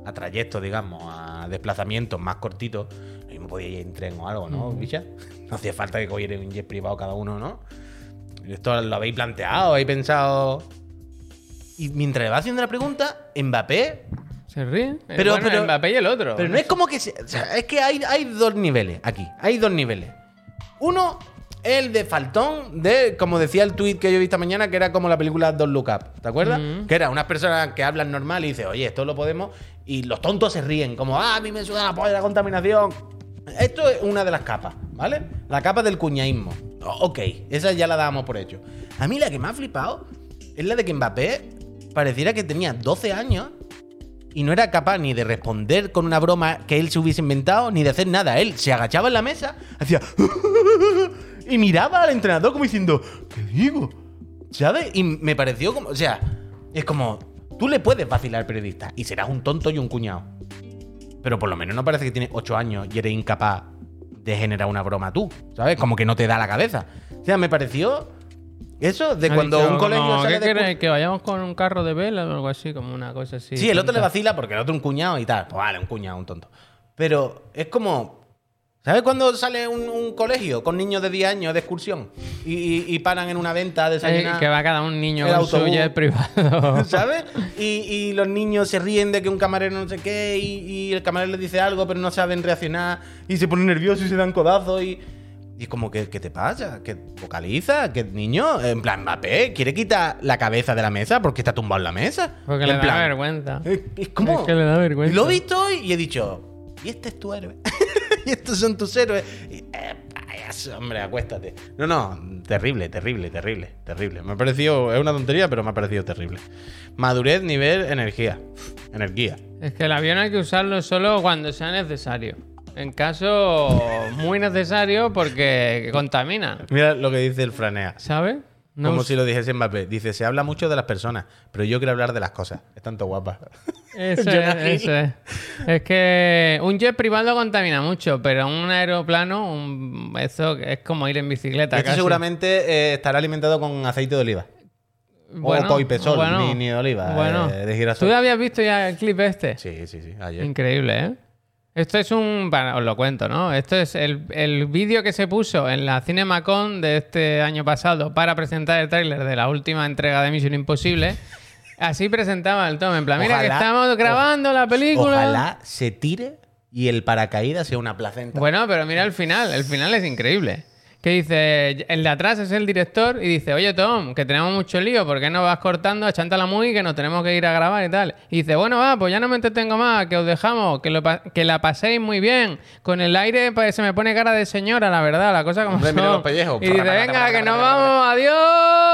a trayectos, digamos, a desplazamientos más cortitos, lo mismo podíais ir en tren o algo, ¿no, bicha? No hacía falta que cogierais un jet privado cada uno, ¿no? Esto lo habéis planteado, habéis pensado. Y mientras le va haciendo la pregunta, Mbappé. ¿Se ríe? Pero- bueno, pero- Mbappé y el otro. Pero no es como que. se- o sea, es que hay, hay dos niveles aquí. Hay dos niveles. Uno, el de faltón, de, como decía el tweet que yo vi esta mañana, que era como la película Don't Look Up. ¿Te acuerdas? Ujú. Que era unas personas que hablan normal y dicen, oye, esto lo podemos. Y los tontos se ríen, como, ah, a mí me suda la polla la contaminación. Esto es una de las capas, ¿vale? La capa del cuñaísmo. Ok, esa ya la dábamos por hecho. A mí la que me ha flipado es la de que Mbappé pareciera que tenía 12 años y no era capaz ni de responder con una broma que él se hubiese inventado, ni de hacer nada. Él se agachaba en la mesa, hacía. y miraba al entrenador como diciendo, ¿qué digo? ¿Sabes? Y me pareció como. O sea, es como. Tú le puedes vacilar al periodista y serás un tonto y un cuñado. Pero por lo menos no parece que tienes 8 años y eres incapaz de generar una broma tú, ¿sabes? Como que no te da la cabeza. O sea, me pareció eso de cuando dicho un colegio como, sale ¿qué de queréis? Que vayamos con un carro de vela o algo así, como una cosa así. Sí, el otro le vacila porque el otro un cuñado y tal. Pues vale, un cuñado, un tonto. Pero es como. ¿Sabes cuando sale un, un colegio con niños de 10 años de excursión y, y- y paran en una venta a Eh, desayunar? que va cada un niño El con su autobús. jet privado. ¿Sabes? Y, y los niños se ríen de que un camarero no sé qué y, el camarero les dice algo pero no saben reaccionar y se ponen nerviosos y se dan codazos y... Y es como, ¿qué, qué te pasa? ¿Qué vocaliza? ¿Qué niño? En plan, Mbappé, ¿quiere quitar la cabeza de la mesa porque está tumbado en la mesa? Porque En le da vergüenza. Es, es como... Es que le da vergüenza. Lo he visto y he dicho, y este es tu héroe. y estos son tus héroes. Y, eh, payaso, hombre, acuéstate. No, no, terrible, terrible, terrible, terrible. Me ha parecido, es una tontería, pero me ha parecido terrible. Madurez, nivel, energía. Energía. Es que el avión hay que usarlo solo cuando sea necesario. En caso muy necesario porque contamina. Mira lo que dice el Franea. ¿Sabes? No Como us- si lo dijese Mbappé. Dice, se habla mucho de las personas, pero yo quiero hablar de las cosas. Es tanto guapa. Eso es, eso es. Es que un jet privado contamina mucho, pero un aeroplano, un- eso es como ir en bicicleta. Esto casi. seguramente eh, estará alimentado con aceite de oliva. Bueno, o coipesol, bueno, ni, ni de oliva, Bueno, eh, de girasol. ¿tú habías visto ya el clip este? Sí, sí, sí. Ayer. Increíble, ¿eh? Esto es un. Bueno, os lo cuento, ¿no? Esto es el, el vídeo que se puso en la CinemaCon de este año pasado para presentar el tráiler de la última entrega de Misión Imposible. Así presentaba el Tom, en plan, mira que estamos grabando la película. Ojalá se tire y el paracaídas sea una placenta. Bueno, pero mira el final, el final es increíble. Que dice, el de atrás es el director y dice, oye Tom, que tenemos mucho lío, ¿por qué no vas cortando? Achántala muy, que nos tenemos que ir a grabar y tal. Y dice, bueno, va, pues ya no me entretengo más, que os dejamos, que, lo pa- que la paséis muy bien. Con el aire pues, se me pone cara de señora, la verdad, la cosa como Hombre, son. los pellejos. Y dice, venga, que nos vamos, adiós,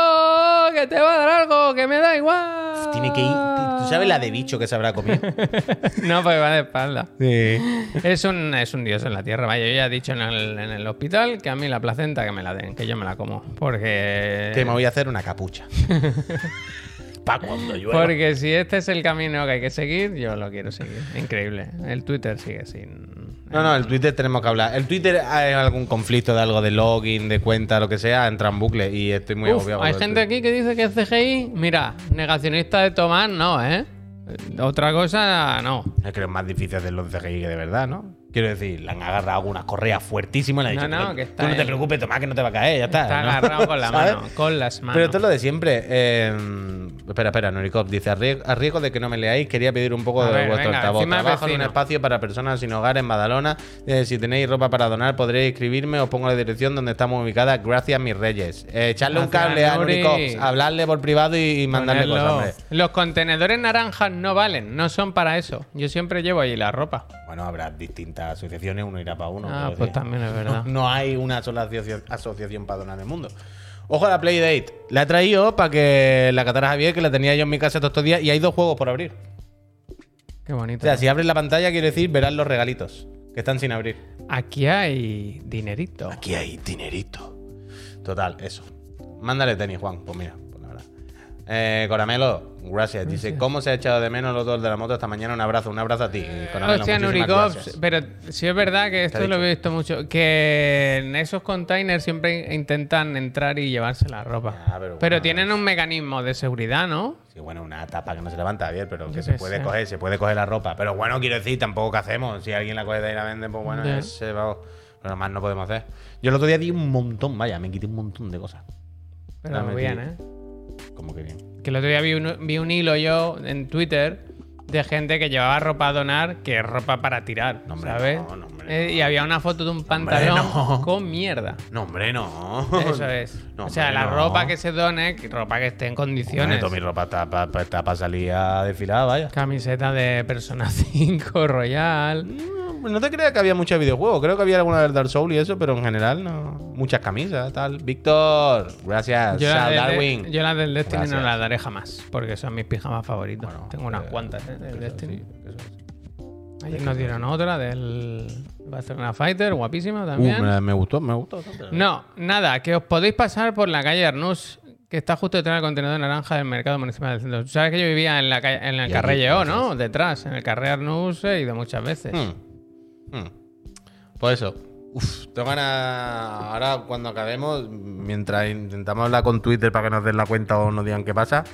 que te va a dar algo, que me da igual. Tiene que ir. ¿Tú sabes la de bicho que se habrá comido? No, porque va de espalda. sí. Es un, es un dios en la tierra. Vaya, yo ya he dicho en el, en el hospital que a mí la placenta que me la den, que yo me la como. Porque. Que me voy a hacer una capucha. Pa' cuando llueva. Porque si este es el camino que hay que seguir, yo lo quiero seguir. Increíble. El Twitter sigue sin. No, no, el Twitter tenemos que hablar. El Twitter hay algún conflicto de algo de login, de cuenta, lo que sea, entra en bucle y estoy muy Uf, agobiado. hay gente aquí que dice que es CGI. Mira, negacionista de Tomás, no, ¿eh? Otra cosa, no. Es que es más difícil hacerlo de CGI que de verdad, ¿no? Quiero decir, le han agarrado algunas correas fuertísimas le han No, dicho, no, "Tú que está Tú no te preocupes, Tomás, que no te va a caer, ya está. Está ¿no? agarrado con la mano, con las manos. Pero esto es lo de siempre. Eh, espera, espera, Noricop dice: a riesgo, de que no me leáis, quería pedir un poco A de ver, vuestro venga, altavoz. Trabajo en un espacio para personas sin hogar en Badalona. Eh, si tenéis ropa para donar, podréis escribirme. Os pongo la dirección donde estamos ubicadas. Gracias, mis reyes. Eh, echarle un cable a. Noricop, hablarle por privado y, y mandarle Ponerlo. cosas, hombre. Los contenedores naranjas no valen, no son para eso. Yo siempre llevo ahí la ropa. Bueno, habrá asociaciones, uno irá para uno. Ah, pues decir. también es verdad. No, no hay una sola asocia- asociación para donar en el mundo. Ojo a la Playdate. La he traído para que la catara Javier, que la tenía yo en mi casa todos estos días, y hay dos juegos por abrir. Qué O bonito. sea, si abres la pantalla, quiero decir, verás los regalitos que están sin abrir. Aquí hay dinerito. Aquí hay dinerito. Total, eso. Mándale tenis, Juan. Pues mira. Eh, Coramelo, gracias. Dice, ¿cómo se ha echado de menos los dos de la moto esta mañana? Un abrazo, un abrazo a ti. Coramelo, Hostia, gracias. pero sí es verdad que esto lo he visto mucho, que en esos containers siempre intentan entrar y llevarse la ropa. Ah, pero bueno, tienen un mecanismo de seguridad, ¿no? Sí, bueno, una tapa que no se levanta bien, pero que Yo se puede coger, se puede coger la ropa. Pero bueno, quiero decir, tampoco que hacemos. Si alguien la coge de ahí y la vende, pues bueno, Ya. ese va. Pero más no podemos hacer. Yo el otro día di un montón, vaya, me quité un montón de cosas. Pero Dame, bien. ¿eh? Como que bien. Que el otro día vi un, vi un hilo yo en Twitter de gente que llevaba ropa a donar que es ropa para tirar, No, hombre, ¿sabes? no, no, hombre, Eh. Y había una foto de un pantalón con mierda. No, hombre, no. Eso es. O sea, la ropa que se done, ropa que esté en condiciones. toda mi ropa está para salir a desfilar, vaya. Camiseta de Persona 5, Royal. Mm, no te creas que había muchos videojuegos. Creo que había alguna del Dark Souls y eso, pero en general no. Muchas camisas, tal. Víctor, gracias. Yo la, del, Darwin. yo la del Destiny Gracias. no la daré jamás, porque son mis pijamas favoritos. Bueno, Tengo unas eh, cuantas ¿eh? del Destiny. sí. Ayer nos dieron otra del Barcelona Fighter, guapísima Uh, también. me, me gustó, me gustó. bastante. No, nada, que os podéis pasar por la calle Arnús, que está justo detrás del contenedor naranja del mercado municipal del centro. Tú sabes que yo vivía en, la calle, en el aquí, Lleó, ¿no? Detrás, en el Carré Arnús he ido muchas veces. Hmm. Hmm. Pues eso. Uf, tengo ganas. Ahora, cuando acabemos, mientras intentamos hablar con Twitter para que nos den la cuenta o nos digan qué pasa,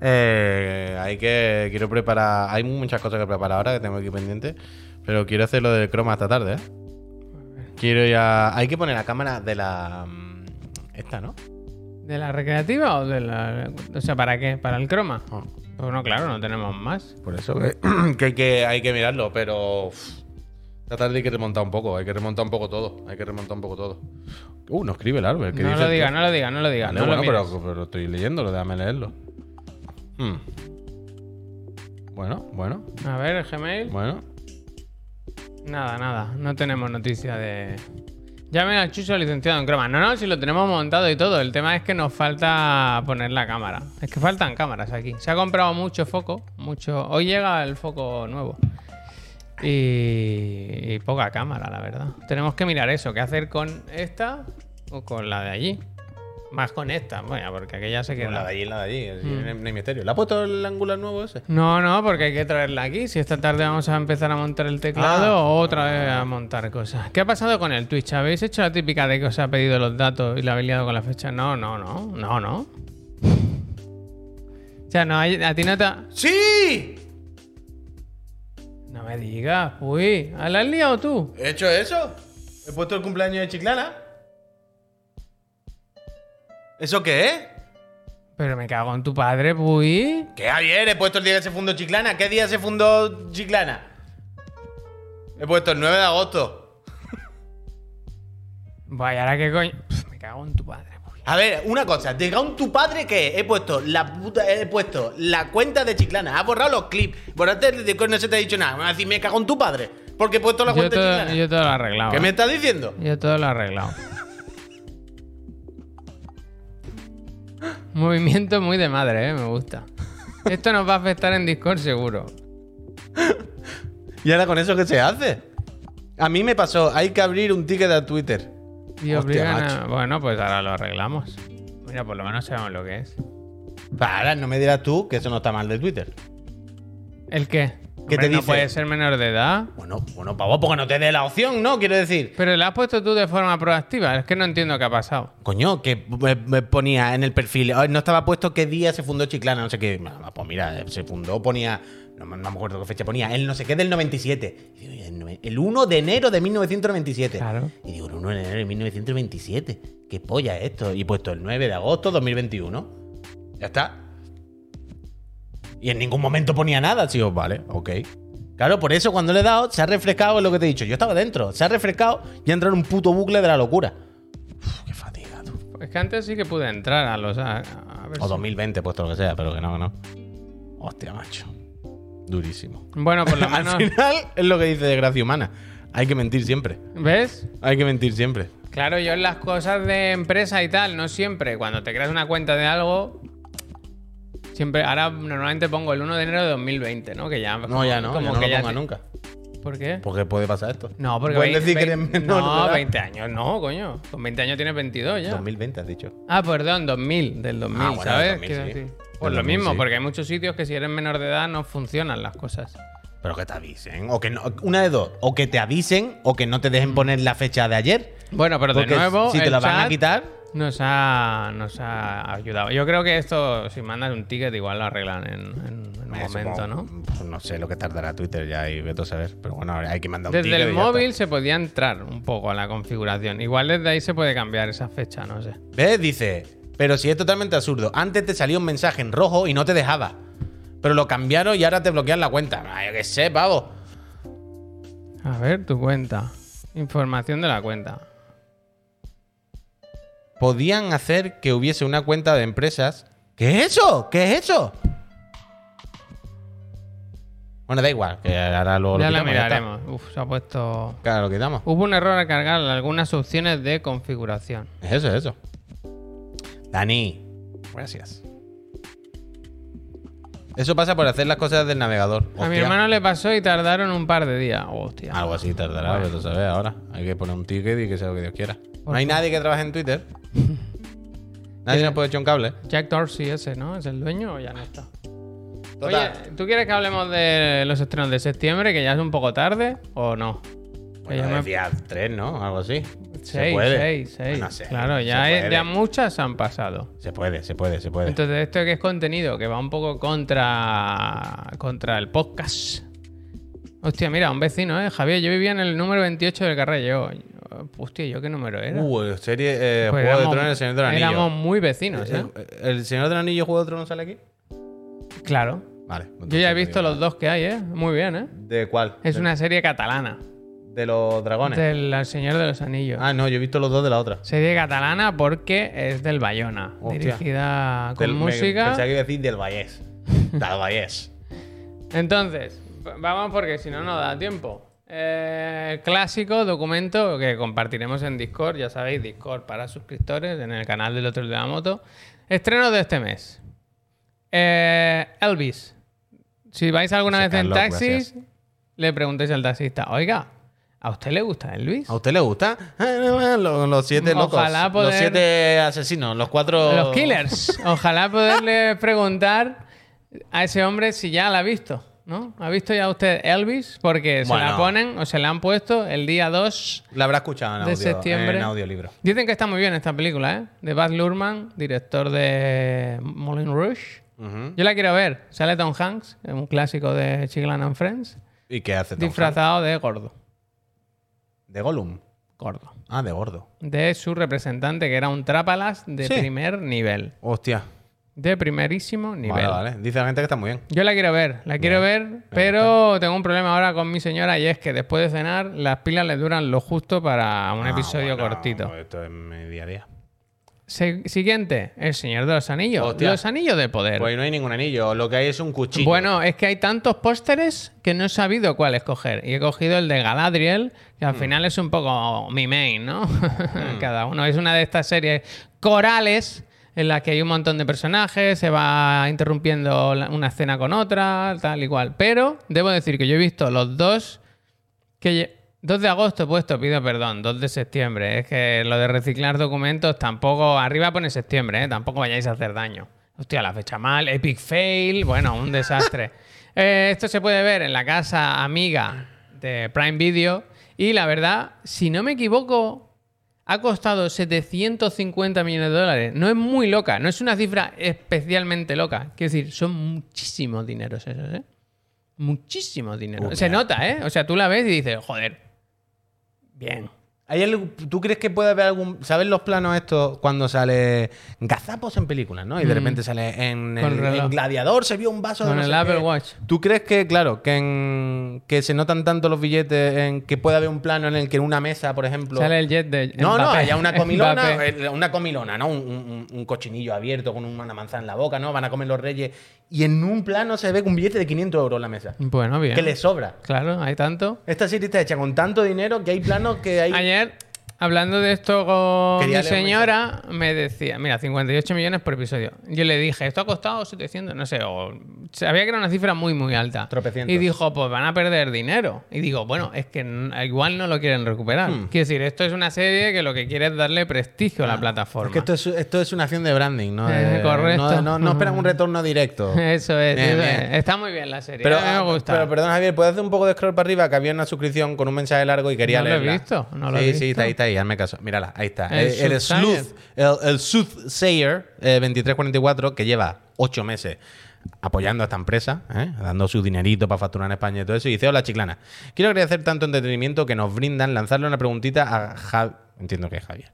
eh, hay que. Quiero preparar. Hay muchas cosas que preparar ahora que tengo aquí pendiente, pero quiero hacer lo del croma esta tarde, ¿eh? Quiero ya. Hay que poner la cámara de la. mm, Esta, ¿no? ¿De la recreativa o de la.? O sea, ¿para qué? ¿Para el croma? Ah, Pues no, claro, no tenemos más. por eso que, que hay que hay que mirarlo, pero. uf, esta tarde hay que remontar un poco, hay que remontar un poco todo. Hay que remontar un poco todo. Uh, no escribe el árbol. ¿qué No lo diga, no lo diga, no lo diga. No lo bueno, mires. pero, pero estoy leyéndolo, déjame leerlo. Hmm. Bueno, bueno, A ver, el Gmail. bueno. Nada, nada. No tenemos noticia de. Llamen al Chuso licenciado en croma. No, no, si lo tenemos montado y todo. El tema es que nos falta poner la cámara. Es que faltan cámaras aquí. Se ha comprado mucho foco. Mucho. Hoy llega el foco nuevo. Y, y poca cámara, la verdad. Tenemos que mirar eso. ¿Qué hacer con esta o con la de allí? Más con esta, bueno, porque aquella se La de queda. allí, la de allí, así, no, hay, no hay misterio. ¿Le ha puesto el angular nuevo ese? No, no, porque hay que traerla aquí. Si esta tarde vamos a empezar a montar el teclado Ah. o otra vez a montar cosas. ¿Qué ha pasado con el Twitch? ¿Habéis hecho la típica de que os ha pedido los datos y la habéis liado con la fecha? No, no, no, no, no. O sea, no a ti no te... ¡Sí! No me digas, uy, ¿la has liado tú? ¿He hecho eso? ¿He puesto el cumpleaños de Chiclana? ¿Eso qué es? Pero me cago en tu padre, uy. ¿Qué, Javier? He puesto el día que se fundó Chiclana. ¿Qué día se fundó Chiclana? He puesto el 9 de agosto. Vaya, ahora qué coño... Pff, me cago en tu padre. A ver, una cosa, ¿te cago en tu padre qué? He puesto la puta, he puesto la cuenta de Chiclana, has borrado los clips, borraste de que no se te ha dicho nada. Me vas a decir, me cago en tu padre, porque he puesto la Yo cuenta de Chiclana. yo todo lo he arreglado. ¿Qué eh. me estás diciendo? Yo todo lo he arreglado. Movimiento muy de madre, ¿eh? Me gusta. Esto nos va a afectar en Discord seguro. ¿Y ahora con eso qué se hace? A mí me pasó, hay que abrir un ticket a Twitter. Y Hostia, a... Bueno, pues ahora lo arreglamos. Mira, por lo menos sabemos lo que es. Para, no me dirás tú que eso no está mal de Twitter. ¿El qué? ¿Qué Hombre, te no dice? puede ser menor de edad. Bueno, bueno, pavo, porque no te dé la opción, ¿no? Quiero decir. Pero le has puesto tú de forma proactiva. Es que no entiendo qué ha pasado. Coño, que me- me ponía en el perfil, "Ay, no estaba puesto qué día se fundó Chiclana, no sé qué. Ah, Pues mira, se fundó, ponía, no, me- no me acuerdo qué fecha ponía, el no sé qué del 97. Y digo, el nove- El 1 de enero de 1997. Claro. Y digo, el 1 de enero de 1927. ¿Qué polla es esto? Y he puesto el 9 de agosto 2021. Ya está. Y en ningún momento ponía nada. Sí, oh, vale, ok. Claro, por eso cuando le he dado, se ha refrescado en lo que te he dicho. Yo estaba dentro, se ha refrescado y ha entrado en un puto bucle de la locura. Uf, qué fatiga, tú. Es que antes sí que pude entrar a los. A, a ver O si- 2020, puesto lo que sea, pero que no, que no. Hostia, macho. Durísimo. Bueno, por lo Al menos. final es lo que dice de gracia humana. Hay que mentir siempre. ¿Ves? Hay que mentir siempre. Claro, yo en las cosas de empresa y tal, no siempre. Cuando te creas una cuenta de algo, siempre. Ahora normalmente pongo el 1 de enero de 2020, ¿no? Que ya. No, ya no, como ya no que lo ya ponga sí. nunca. ¿Por qué? Porque puede pasar esto. No, porque. Puedes vein- decir que eres menor No, edad. 20 años, no, coño. Con 20 años tienes 22 ya. 2020 has dicho. Ah, perdón, 2000, del 2000, Ah, bueno, ¿sabes? del 2000, Quiero sí. Pues lo 2000, mismo, sí. porque hay muchos sitios que si eres menor de edad no funcionan las cosas. Pero que te avisen. O que no, una de dos. O que te avisen o que no te dejen poner la fecha de ayer. Bueno, pero de nuevo, si te el la van a quitar. Nos ha, nos ha ayudado. Yo creo que esto, si mandas un ticket, igual lo arreglan en, en un me momento, ¿no? pues no sé lo que tardará Twitter ya y veto a saber. Pero bueno, hay que mandar un Desde ticket el y ya móvil se podía entrar un poco a la configuración. Igual desde ahí se puede cambiar esa fecha, no sé. ¿Ves? Dice, pero si es totalmente absurdo. Antes te salía un mensaje en rojo y no te dejaba. Pero lo cambiaron y ahora te bloquean la cuenta. Yo qué sé, pavo. A ver, tu cuenta. Información de la cuenta. Podían hacer que hubiese una cuenta de empresas. ¿Qué es eso? ¿Qué es eso? Bueno, da igual, que ahora ya lo la quitamos ya está. miraremos. Uf, se ha puesto. Claro, lo quitamos. Hubo un error al cargar algunas opciones de configuración. Es eso, es eso. Dani, gracias. Eso pasa por hacer las cosas del navegador. A mi hermano le pasó y tardaron un par de días. Hostia. Algo así tardará, pero tú sabes ahora. Hay que poner un ticket y que sea lo que Dios quiera. No ¿Por hay qué? nadie que trabaje en Twitter. Nadie nos puede echar un cable. Jack Dorsey ese, ¿no? ¿Es el dueño o ya no está? Total. Oye, ¿tú quieres que hablemos de los estrenos de septiembre, que ya es un poco tarde, o no? Ya Bueno, me- decía tres, ¿no? Algo así. Se Seis, puede. seis, seis. Bueno, seis, claro, ya, ya muchas han pasado. Se puede, se puede, se puede. Entonces, esto que es contenido que va un poco contra, contra el podcast. Hostia, mira, un vecino, ¿eh? Javier, yo vivía en el número 28 del Carrello. Hostia, ¿yo qué número era? Uh, serie eh, Pues Juego de Tronos, El Señor del Anillo. Éramos muy vecinos, ¿eh? ¿El, el Señor del Anillo, Juego de Tronos sale aquí? Claro. Vale. Yo ya he visto los dos que hay, ¿eh? Muy bien, ¿eh? ¿De cuál? Es ¿De, una serie catalana. De los dragones. Del Señor de los Anillos. Ah, no, yo he visto los dos de la otra. Serie catalana porque es del Bayona. Hostia. Dirigida con Del- me- música. Pensaba que iba a decir del Vallés. del Vallés. Entonces, vamos porque si no, no da tiempo. Eh, clásico documento que compartiremos en Discord, ya sabéis, Discord para suscriptores en el canal del otro de la moto. Estreno de este mes. Eh, Elvis. Si vais alguna vez en taxis, le preguntéis al taxista, oiga, ¿a usted le gusta Elvis? ¿A usted le gusta? Ah, Los, los siete locos. Ojalá Los siete asesinos, los cuatro. Los killers. Ojalá poderle preguntar a ese hombre si ya la ha visto, ¿no? ¿Ha visto ya usted Elvis? Porque se la ponen o se la han puesto el día 2. La habrá escuchado en De septiembre. en audiolibro. Dicen que está muy bien esta película, ¿eh? De Baz Luhrmann, director de Moulin Rouge. Yo la quiero ver. Sale Tom Hanks, un clásico de Chiglan and Friends, ¿Y qué hace Tom disfrazado de gordo. De Gollum. Gordo. Ah, de gordo. De su representante, que era un trápalas de Sí. primer nivel. Hostia. De primerísimo nivel. Vale, vale. Dice la gente que está muy bien. Yo la quiero ver, la quiero ver, pero tengo un problema ahora con mi señora y es que después de cenar las pilas le duran lo justo para un Ah, episodio cortito. Esto es mi día a día. Se- siguiente, El Señor de los Anillos. Hostia. Los Anillos de Poder. Pues no hay ningún anillo. Lo que hay es un cuchillo. Bueno, es que hay tantos pósteres que no he sabido cuál escoger. Y he cogido el de Galadriel, que Hmm. al final es un poco mi main, ¿no? Cada uno es una de estas series corales en las que hay un montón de personajes, se va interrumpiendo una escena con otra, tal y cual. Pero debo decir que yo he visto los dos que... lle- 2 de agosto he puesto, pido perdón, 2 de septiembre. Es que lo de reciclar documentos tampoco. Arriba pone septiembre, ¿eh? tampoco vayáis a hacer daño. Hostia, la fecha mal, epic fail, bueno, un desastre. Eh, esto se puede ver en la casa amiga de Prime Video. Y la verdad, si no me equivoco, ha costado 750 millones de dólares. No es muy loca, no es una cifra especialmente loca. Quiero decir, son muchísimos dineros esos, ¿eh? Muchísimo dinero. Uh, Se nota, ¿eh? O sea, tú la ves y dices, joder, bien. ¿Hay algo- ¿Tú crees que puede haber algún. ¿Sabes los planos estos cuando sale gazapos en películas, ¿no? Y de repente sale en, Mm. El, Gladiador, se vio un vaso de Con no el Apple qué. Watch. ¿Tú crees que, claro, que, en- que se notan tanto los billetes en que puede haber un plano en el que en una mesa, por ejemplo. Sale el jet de. No, no, haya una comilona, eh, una comilona, ¿no? Un, un- un cochinillo abierto con una manzana en la boca, ¿no? Van a comer los reyes. Y en un plano se ve un billete de 500 euros en la mesa. Bueno, bien. Que le sobra. Claro, hay tanto. Esta serie está hecha con tanto dinero que hay planos que hay. Ayer, hablando de esto con Quería mi señora, me decía, mira, 58 millones por episodio. Yo le dije, esto ha costado 700, no sé, o sabía que era una cifra muy, muy alta. Tropecientos. Y dijo, pues van a perder dinero. Y digo, bueno, es que igual no lo quieren recuperar. Hmm. Quiero decir, esto es una serie que lo que quiere es darle prestigio a la plataforma. Es que esto es, esto es una acción de branding, ¿no? Eh, De- correcto. No, no, no esperan un retorno directo. Eso es, Bien, eso bien. es. Está muy bien la serie. Pero, me gusta. pero perdón, Javier, ¿puedes hacer un poco de scroll para arriba? Que había una suscripción con un mensaje largo y quería No lo he leerla. visto, no lo he sí, visto. sí, está ahí, está ahí, hazme caso. Mírala, ahí está. El El, el sleuth, el, el Soothsayer eh, 2344, que lleva ocho meses apoyando a esta empresa, ¿eh? dando su dinerito para facturar en España y todo eso, y dice, hola chiclana, quiero agradecer tanto entretenimiento que nos brindan, lanzarle una preguntita a Javier, entiendo que es Javier.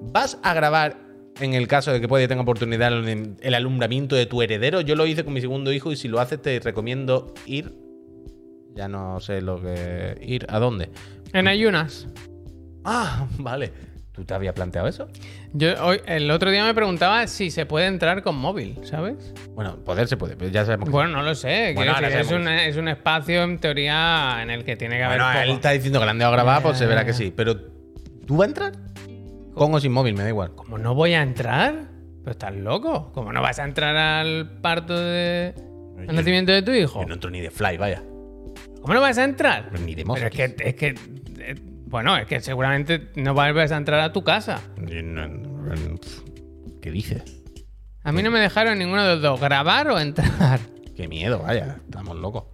¿Vas a grabar en el caso de que pueda tenga oportunidad el alumbramiento de tu heredero? Yo lo hice con mi segundo hijo y si lo haces te recomiendo ir, ya no sé lo que... ir, ¿a dónde? En ayunas. Ah, vale. ¿Tú te habías planteado eso? Yo hoy, el otro día me preguntaba si se puede entrar con móvil, ¿sabes? Bueno, poder se puede, pero ya sabemos que Bueno, no lo sé. Bueno, decir, es, un, es un espacio en teoría en el que tiene que haber. Bueno, él está diciendo que le han dejado grabar, pues se verá que sí. Pero, ¿tú vas a entrar? Con o sin móvil, me da igual. ¿Cómo no voy a entrar? Pero estás loco. ¿Cómo no vas a entrar al parto de. Al nacimiento de tu hijo? Yo no entro ni de fly, vaya. ¿Cómo no vas a entrar? Pero ni de Pero es mosquis. que, es que. Bueno, es que seguramente no vas a entrar a tu casa. ¿Qué dices? A mí no me dejaron ninguno de los dos, grabar o entrar. Qué miedo, vaya. Estamos locos.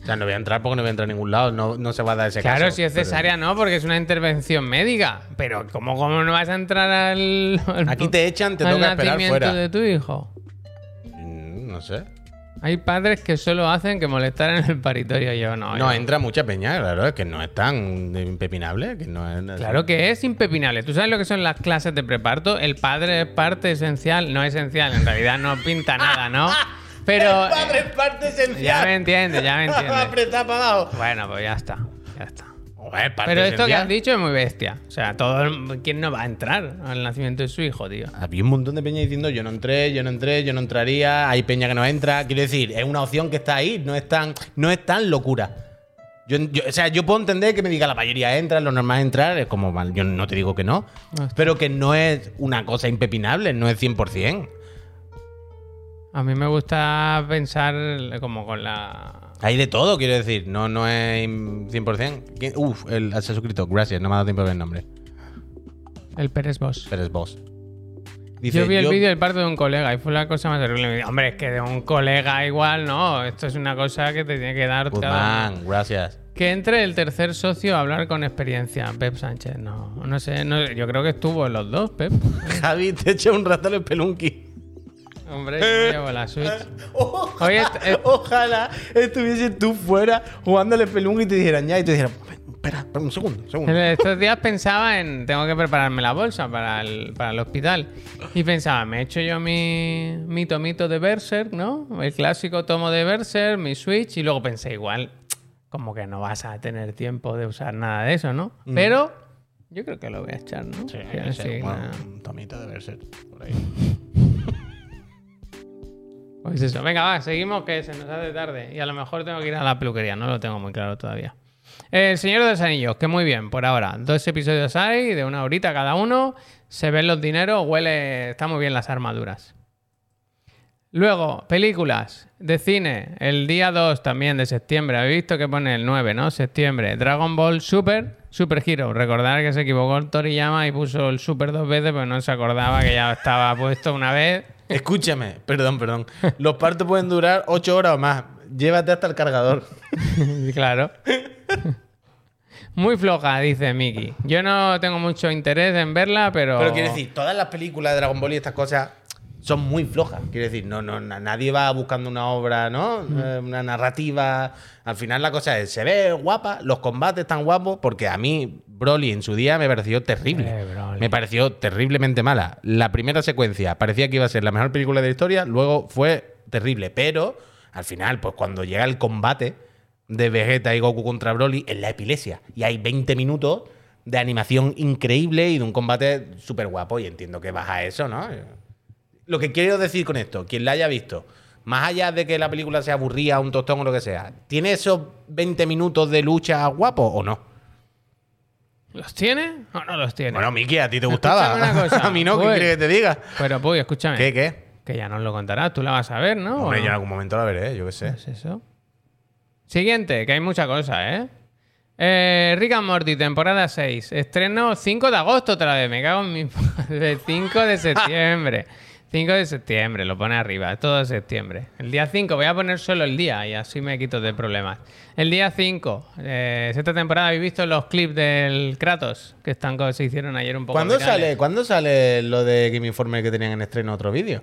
O sea, no voy a entrar porque no voy a entrar a ningún lado. No, no se va a dar ese Claro, caso. si es pero- cesárea no, porque es una intervención médica. Pero ¿cómo, cómo no vas a entrar al. al- Aquí te echan, te toca esperar fuera. de tu hijo? Mm, No sé. Hay padres que solo hacen que molestar en el paritorio. Yo no. No, yo- entra mucha peña, claro. Es que no es tan impepinable. Que no es, Claro que es impepinable. ¿Tú sabes lo que son las clases de preparto? El padre es parte esencial, no esencial, en realidad no pinta nada, ¿no? Pero Padre, es parte esencial. ya me entiendes, ya me entiendes. Apretar para abajo. Bueno, pues ya está, ya está. Joder, Pero esto que has dicho es muy bestia. O sea, todo el- ¿quién no va a entrar al nacimiento de su hijo, tío? Había un montón de peña diciendo yo no entré, yo no entré, yo no entraría. Hay peña que no entra. Quiero decir, es una opción que está ahí. No es tan, no es tan locura. Yo, yo- o sea, yo puedo entender que me diga la mayoría entra, lo normal es entrar. Es como, vale, yo no te digo que no. Pero que no es una cosa impepinable, no es 100%. A mí me gusta pensar como con la... Hay de todo, quiero decir. No, no es 100%. ¿Quién? Uf, el, se ha suscrito. Gracias, no me ha dado tiempo de ver el nombre. El Pérez Boss. Es vos. Dice, yo vi el vídeo del parto de un colega y fue la cosa más terrible. Hombre, es que de un colega igual, no. Esto es una cosa que te tiene que dar Guzmán, gracias. Que entre el tercer socio a hablar con experiencia, Pep Sánchez. No, no sé, no- yo creo que estuvo en los dos, Pep. Javi, te echa un rato el pelunqui. Hombre, yo llevo la Switch. Oye, est- est- Ojalá estuvieses tú fuera jugándole pelunqui y te dijeran ya y te dijeran, espera, espera un segundo, un segundo. estos días pensaba en, tengo que prepararme la bolsa para el, para el hospital. Y pensaba, me he hecho yo mi, mi tomito de Berserk, ¿no? El clásico tomo de Berserk, mi Switch. Y luego pensé, igual, como que no vas a tener tiempo de usar nada de eso, ¿no? Pero yo creo que lo voy a echar, ¿no? Sí, Sí, sí, nada. un tomito debe ser por ahí. Pues eso, venga, va, seguimos que se nos hace tarde y a lo mejor tengo que ir a la peluquería, no lo tengo muy claro todavía. El Señor de los Anillos, que muy bien, por ahora. Dos episodios hay, de una horita cada uno, se ven los dineros, huele, está muy bien las armaduras. Luego, películas de cine, el día 2 también de septiembre, habéis visto que pone el 9, ¿no? Septiembre, Dragon Ball Super, Super Hero. Recordar que se equivocó Toriyama y puso el Super dos veces, pero no se acordaba que ya estaba puesto una vez. Escúchame, perdón, perdón. Los partos pueden durar 8 horas o más. Llévate hasta el cargador. claro. Muy floja, dice Miki. Yo no tengo mucho interés en verla, pero. Pero quiero decir, todas las películas de Dragon Ball y estas cosas son muy flojas. Quiero decir, no, no, na- nadie va buscando una obra, ¿no? Eh, una narrativa. Al final la cosa es, se ve guapa, los combates están guapos, porque a mí Broly en su día me pareció terrible. Eh. Me pareció terriblemente mala. La primera secuencia parecía que iba a ser la mejor película de la historia, luego fue terrible. Pero al final, pues cuando llega el combate de Vegeta y Goku contra Broly, es la epilepsia. Y hay 20 minutos de animación increíble y de un combate súper guapo. Y entiendo que vas a eso, ¿no? Lo que quiero decir con esto, quien la haya visto, más allá de que la película sea aburrida, un tostón o lo que sea, ¿tiene esos 20 minutos de lucha guapos o no? ¿Los tiene o no los tiene? Bueno, Miki, a ti te gustaba. Una cosa. a mí no, ¿qué quieres que te diga? Pero, Puy, escúchame. ¿Qué, qué? Que ya nos lo contarás, tú la vas a ver, ¿no? ¿O Hombre, yo en algún momento la veré, yo qué sé. ¿Es eso? Siguiente, que hay mucha cosa, ¿eh? Eh, Rick and Morty, temporada 6. Estreno 5 de agosto otra vez. Me cago en mi padre. 5 de septiembre. 5 de septiembre, lo pone arriba. Todo de septiembre. El día 5, voy a poner solo el día y así me quito de problemas. El día 5, eh, esta temporada habéis visto los clips del Kratos que están se hicieron ayer un poco. ¿Cuándo virales? sale, ¿Cuándo sale lo de Game Informer que tenían en estreno otro vídeo?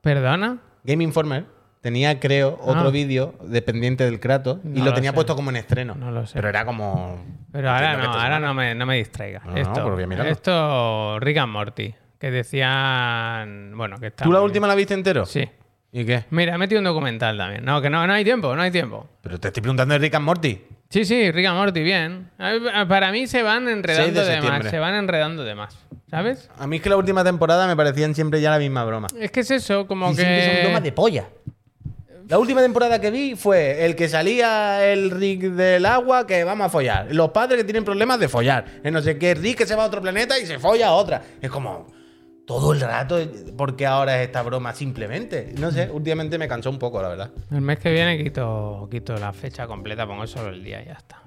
¿Perdona? Game Informer tenía, creo, otro Ah. vídeo dependiente del Kratos y lo lo tenía sé. puesto como en estreno. No lo sé. Pero era como. Pero ahora no, ahora no me, no me distraiga. Esto, pero voy a mirarlo. esto, Rick and Morty, que decían, bueno, que está ¿Tú la muy última la viste entero? Sí. ¿Y qué? Mira, he metido un documental también. No, que no, no hay tiempo, no hay tiempo. Pero te estoy preguntando de Rick and Morty. Sí, sí, Rick and Morty, bien. Para mí se van 6 enredando de más. septiembre. Se van enredando de más. ¿Sabes? A mí es que la última temporada me parecían siempre ya la misma broma. Es que es eso, como Y que. siempre son bromas de polla. La última temporada que vi fue el que salía el Rick del agua que vamos a follar. Los padres que tienen problemas de follar. El no sé qué, Rick que se va a otro planeta y se folla a otra. Es como todo el rato, porque ahora es esta broma simplemente. No sé, últimamente me cansó un poco, la verdad. El mes que viene quito, quito la fecha completa, pongo solo el día y ya está.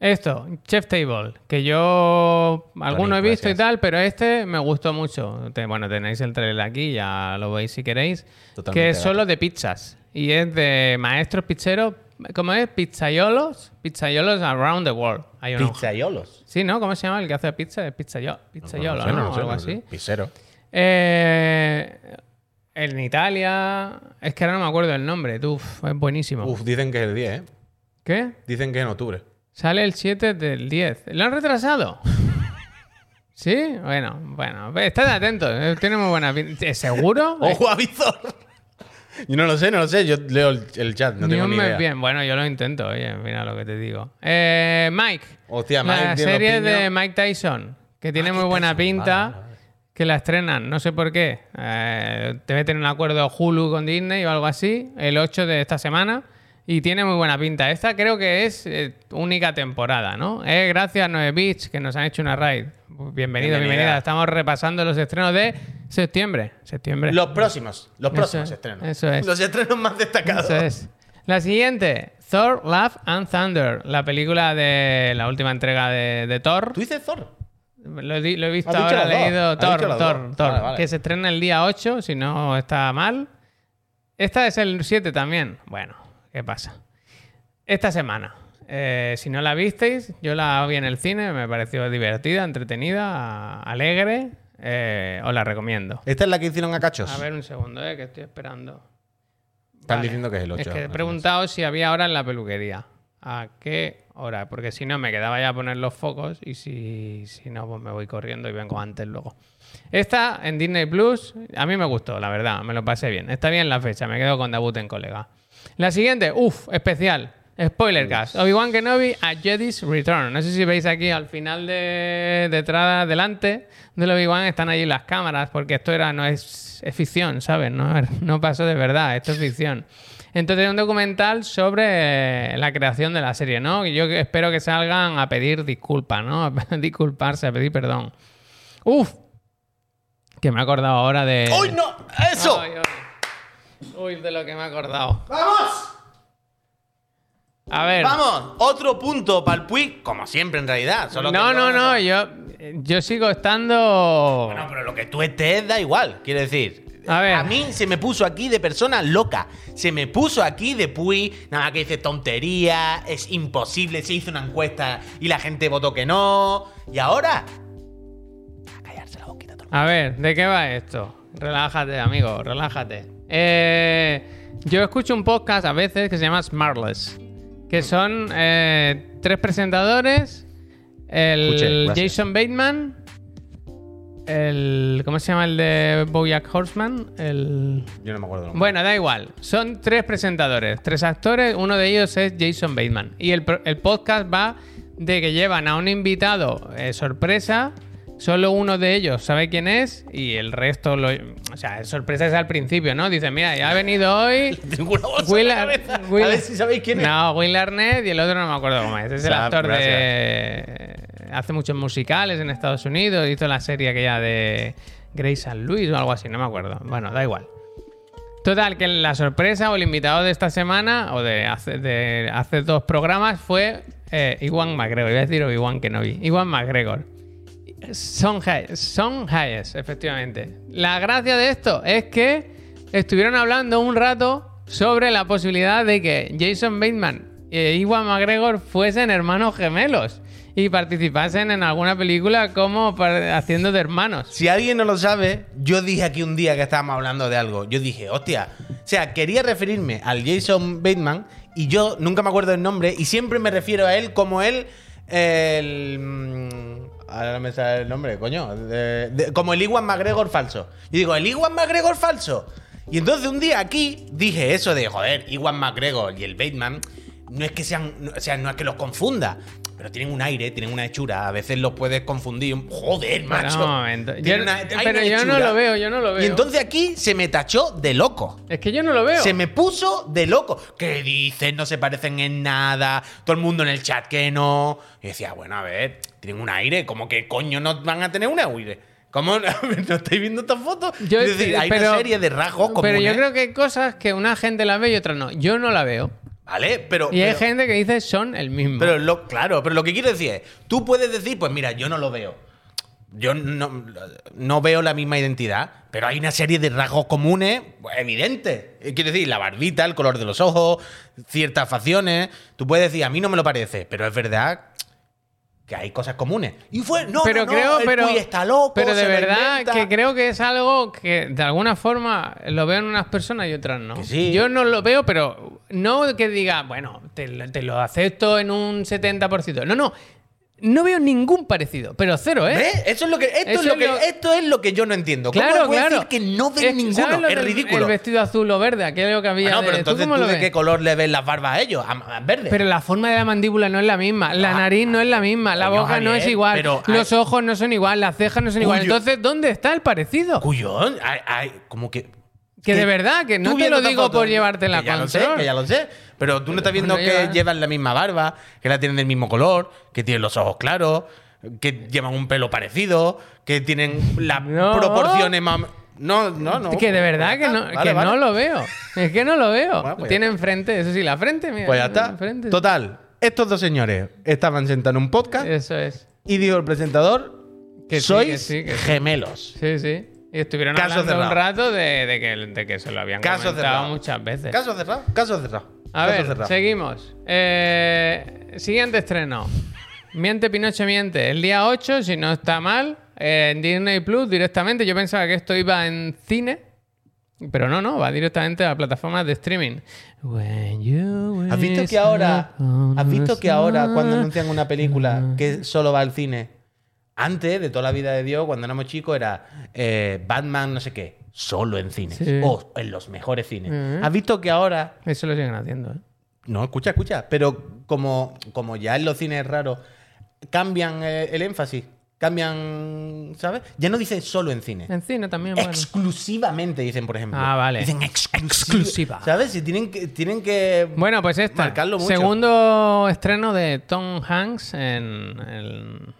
Esto, Chef Table, que yo alguno he visto y tal, pero este me gustó mucho. Bueno, tenéis el trailer aquí, ya lo veis si queréis. Totalmente que es solo de pizzas. Y es de maestros pizzeros, ¿cómo es? Pizzaiolos. Pizzaiolos around the world. Hay uno. Pizzaiolos. Sí, ¿no? ¿Cómo se llama el que hace pizza? Es pizzaiolo, pizzaiolo, sé, ¿no? sé, Algo no sé. así. Pizzero. Eh, en Italia. Es que ahora no me acuerdo el nombre. Uf, es buenísimo. Uf, dicen que es el 10, ¿eh? ¿Qué? Dicen que es en octubre. Sale el 7 del 10. ¿Lo han retrasado? ¿Sí? Bueno, bueno. Estad atentos. eh, Tiene muy buena pinta. ¿Eh, ¿Seguro? ¡Ojo a Vizor! Yo no lo sé, no lo sé. Yo leo el, el chat, no Ni tengo un ni idea. bien. Bueno, yo lo intento. Oye, mira lo que te digo. Eh, Mike. Hostia, Mike La serie de Mike Tyson. Que tiene muy buena Tyson, pinta. vale, vale. Que la estrenan. No sé por qué. Eh, debe tener un acuerdo Hulu con Disney o algo así. El 8 de esta semana. Y tiene muy buena pinta. Esta creo que es eh, única temporada, ¿no? Eh, gracias, 9 Beach, que nos han hecho una raid. Bienvenido, Bienvenida. bienvenida. Estamos repasando los estrenos de septiembre. Septiembre. Los próximos, los próximos es, estrenos. eso es. Los estrenos más destacados. Eso es. La siguiente, Thor, Love and Thunder, la película de la última entrega de, de Thor. ¿Tú dices Thor? Lo, he lo he visto ahora, dos. leído Thor, Thor. Thor, Vale, vale. que se estrena el día 8, si no está mal. Esta es el 7 también. Bueno, ¿qué pasa? Esta semana. eh, si no la visteis, yo la vi en el cine, me pareció divertida, entretenida, alegre. eh, os la recomiendo. Esta es la que hicieron a cachos. A ver un segundo, eh, que estoy esperando. Están Vale. diciendo que es el 8. Es que he preguntado si había hora en la peluquería. ¿A qué hora? Porque si no, me quedaba ya a poner los focos y si, si no, pues me voy corriendo y vengo antes luego. Esta en Disney Plus, a mí me gustó, la verdad, me lo pasé bien. Está bien la fecha, me quedo con debut en colega. La siguiente, uff, especial. Spoiler cast. Obi-Wan Kenobi a Jedi's Return. No sé si veis aquí al final de detrás, delante del Obi-Wan están allí las cámaras, porque esto era, no es, es ficción, ¿sabes? No, no pasó de verdad, esto es ficción. Entonces es un documental sobre la creación de la serie, ¿no? Yo espero que salgan a pedir disculpas, ¿no? A disculparse, a pedir perdón. Uf, que me he acordado ahora de... ¡Uy, no! ¡Eso! Ay, ay. Uy, de lo que me he acordado. ¡Vamos! A ver. ¡Vamos! Otro punto para el Puig, como siempre en realidad. Solo que No, no, no, yo, yo sigo estando... Bueno, pero lo que tú estés da igual, quiero decir. A ver. mí se me puso aquí de persona loca. Se me puso aquí de Puy. Nada que dice tontería. Es imposible. Se hizo una encuesta y la gente votó que no. Y ahora. A callarse la boquita todo. A ver, ¿de qué va esto? Relájate, amigo, relájate. Eh, yo escucho un podcast a veces que se llama Smartless, que son eh, tres presentadores, el Escuché. Jason Bateman, el... ¿Cómo se llama el de Bojack Horseman? El... Yo no me acuerdo. Bueno, da igual. Son tres presentadores, tres actores. Uno de ellos es Jason Bateman. Y el, el podcast va de que llevan a un invitado eh, sorpresa. Solo uno de ellos sabe quién es y el resto lo. O sea, sorpresa es al principio, ¿no? Dicen, mira, ya ha venido hoy. Will, A ver si sabéis quién es. No, Will Arnett y el otro no me acuerdo cómo es. Es el actor de. Hace muchos musicales en Estados Unidos. Hizo la serie aquella de Grace and Louis o algo así, no me acuerdo. Bueno, da igual. Total, que la sorpresa o el invitado de esta semana o de hace, dos programas fue eh, Iwan McGregor. Iba a decir Obi-Wan Kenobi. Iwan McGregor. Son Hayes, Son Hayes, efectivamente. La gracia de esto es que estuvieron hablando un rato sobre la posibilidad de que Jason Bateman e Iwan McGregor fuesen hermanos gemelos y participasen en alguna película como haciendo de hermanos. Si alguien no lo sabe, yo dije aquí un día que estábamos hablando de algo. Yo dije, hostia. O sea, quería referirme al Jason Bateman y yo nunca me acuerdo del nombre y siempre me refiero a él como él. El. mm, Ahora no me sale el nombre, coño. como el Iwan McGregor falso. Y digo, ¿el Iwan McGregor falso? Y entonces un día aquí dije eso de, joder, Iwan McGregor y el Bateman. no es que sean, o sea, no es que los confunda, pero tienen un aire, tienen una hechura. A veces los puedes confundir. Joder, macho. momento. Yo- una- pero yo no lo veo, yo no lo veo. Y entonces aquí se me tachó de loco. Es que yo no lo veo. Se me puso de loco. ¿Qué dicen? No se parecen en nada. Todo el mundo en el chat que no. Y decía, bueno, a ver, tienen un aire. ¿Cómo que coño no van a tener un aire? ¿Cómo no, ¿No estáis viendo estas fotos? Yo- es decir, hay pero- una serie de rasgos comunes. Pero yo creo que hay cosas que una gente las ve y otras no. Yo no la veo. Vale, pero. Y hay gente que dice son el mismo. Pero lo, claro, pero lo que quiero decir es, tú puedes decir, pues mira, yo no lo veo. Yo no, no veo la misma identidad, pero hay una serie de rasgos comunes pues, evidentes. Eh, Quiero decir, la barbita, el color de los ojos, ciertas facciones. Tú puedes decir, a mí no me lo parece, pero es verdad que hay cosas comunes. Y fue, no, pero no, no, creo, el pero, Puy está loco, pero de verdad que creo que es algo que de alguna forma lo veo en unas personas y otras no. Sí. Yo no lo veo, pero no que diga, bueno, te, lo- te lo acepto en un 70%. No, no. No veo ningún parecido, pero cero, ¿eh? ¿Ves? Eso es lo que, esto, Eso es lo que, lo- esto es lo que yo no entiendo. ¿Cómo Claro, puedes claro. decir que no ves Es- ninguno? ¿sabes lo Es del- ridículo. El vestido azul o verde, aquello que había. Ah, no, pero de- entonces cómo tú lo de ves? qué color le ves las barbas a ellos, a, a verde. Pero la forma de la mandíbula no es la misma, la Ah. nariz no es la misma, la boca no es igual, pero los hay- ojos no son igual, las cejas no son igual. Cuyo- Entonces, ¿dónde está el parecido? Cuyón, hay, hay como que. Que de verdad, que no te lo digo foto, por llevarte la que ya lo sé, que ya lo sé. Pero tú no estás viendo que lleva- llevan la misma barba, que la tienen del mismo color, que tienen los ojos claros, que llevan un pelo parecido, que tienen las No. proporciones más. No, no, no. que de verdad Pues que, no. Vale, que vale. no lo veo. Es que no lo veo. Bueno, pues Tienen frente, eso sí, la frente, mira. Pues ya está. frente. Total, estos dos señores estaban sentados en un podcast Eso es. y dijo el presentador: Que sí, sois que sí, que sí. gemelos. Sí, sí. Y estuvieron Caso hablando un rato de, de que, de que se lo habían Caso comentado cerrado. muchas veces. Caso cerrado, caso cerrado. A caso ver, cerrado. seguimos. Eh, siguiente estreno. Miente Pinoche Miente. El día 8, si no está mal, eh, en Disney Plus directamente. Yo pensaba que esto iba en cine, pero no, no, va directamente a plataformas de streaming. ¿Has visto que ahora, has visto que ahora cuando anuncian una película que solo va al cine, antes de toda la vida de Dios, cuando éramos chicos, era eh, Batman no sé qué, solo en cines Sí. o en los mejores cines. Ujú. ¿Has visto que ahora, Eso lo siguen haciendo, ¿eh? no, escucha, escucha, pero como, como ya en los cines es raro, cambian eh, el énfasis, cambian, ¿sabes? Ya no dicen solo en cine. En cine también, bueno. Exclusivamente dicen, por ejemplo. Ah, vale. Dicen exclusiva. Exclusiva. ¿Sabes? Si tienen que, tienen que Bueno, pues esta. Marcarlo mucho. Segundo estreno de Tom Hanks en, el-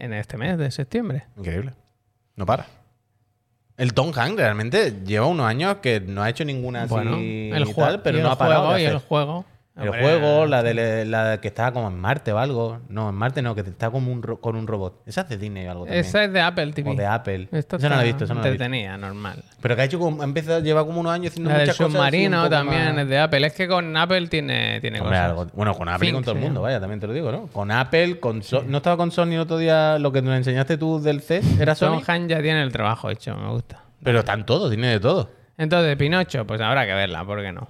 en este mes de septiembre. Increíble. No para. El Tom Hanks realmente lleva unos años que no ha hecho ninguna así Bueno, y el juego, pero y no el ha parado. juego, y el hacer. El juego, la de la que estaba como en Marte o algo. No, en Marte no, que está como un ro- con un robot. Esa es de Disney o algo también. Esa es de Apple TV. O de Apple. Esto Esa no la he visto, esa no la he visto. entretenida, normal. Pero que ha hecho como, ha empezado, lleva como unos años haciendo La del muchas cosas. un submarino también más- es de Apple. Es que con Apple tiene, tiene Hombre, cosas. algo- bueno, con Apple y con todo el mundo, vaya, también te lo digo, ¿no? Con Apple, con So- no estaba con Sony el otro día, lo que nos enseñaste tú del CES, era Tom Sony. Hanks ya tiene el trabajo hecho, me gusta. Pero están todos, tiene de todo. Entonces, Pinocho, pues habrá que verla, ¿por qué no?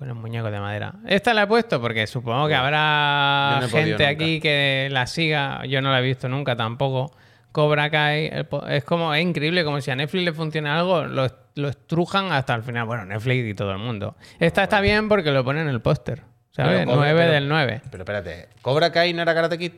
Con el muñeco de madera. Esta la he puesto porque supongo que habrá no gente aquí que la siga. Yo no la he visto nunca tampoco. Cobra Kai, es como, es increíble, como si a Netflix le funciona algo, lo, lo estrujan hasta el final. Bueno, Netflix y todo el mundo. Esta está bien porque lo ponen en el póster, ¿sabes? Pero, Cobra- 9 pero- del 9. Pero espérate, ¿Cobra Kai no era Karate Kid?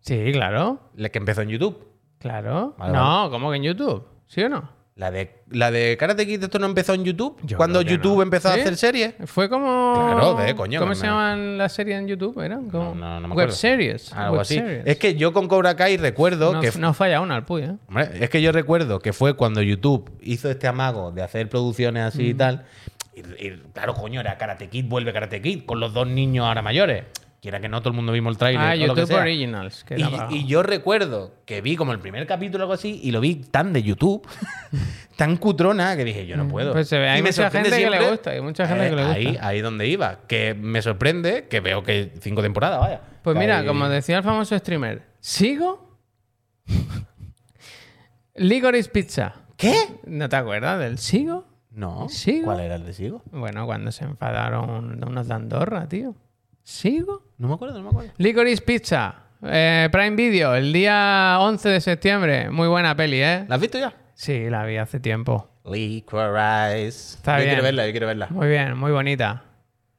Sí, claro, La que empezó en YouTube. claro. Vale, no, ¿cómo que en YouTube? ¿Sí o no? La de, la de Karate Kid, ¿esto no empezó en YouTube? Yo Cuando YouTube no. empezó a hacer series. Fue como. Claro, de coño, ¿Cómo se me- llaman las series en YouTube? ¿Eran? Como No, no, no me Web acuerdo. series. Algo web así. series. Es que yo con Cobra Kai recuerdo no, que. no falla una al Puy, ¿eh? Hombre, es que yo recuerdo que fue cuando YouTube hizo este amago de hacer producciones así Mm. y tal. Y, y, claro, coño, era Karate Kid, vuelve Karate Kid, con los dos niños ahora mayores. Quiera que no, todo el mundo vimos el trailer. Ah, o lo que YouTube sea. Originals. Que Y, y yo recuerdo que vi como el primer capítulo o algo así y lo vi tan de YouTube, tan cutrona, que dije, yo no puedo. Pues se ve, Y hay me mucha gente que le siempre- gusta, hay mucha gente Eh, que le gusta. Ahí, ahí donde iba. Que me sorprende que veo que cinco temporadas, vaya. Pues mira, hay- como decía el famoso streamer, ¿sigo? Licorice Pizza. ¿Qué? ¿No te acuerdas del Sigo? No. ¿Sigo? ¿Cuál era el de Sigo? Bueno, cuando se enfadaron unos de Andorra, tío. ¿Sigo? No me acuerdo, no me acuerdo. Licorice Pizza. eh, Prime Video, el día 11 de septiembre. Muy buena peli, ¿eh? ¿La has visto ya? Sí, la vi hace tiempo. Licorice. Está yo bien. quiero verla, yo quiero verla. Muy bien, muy bonita.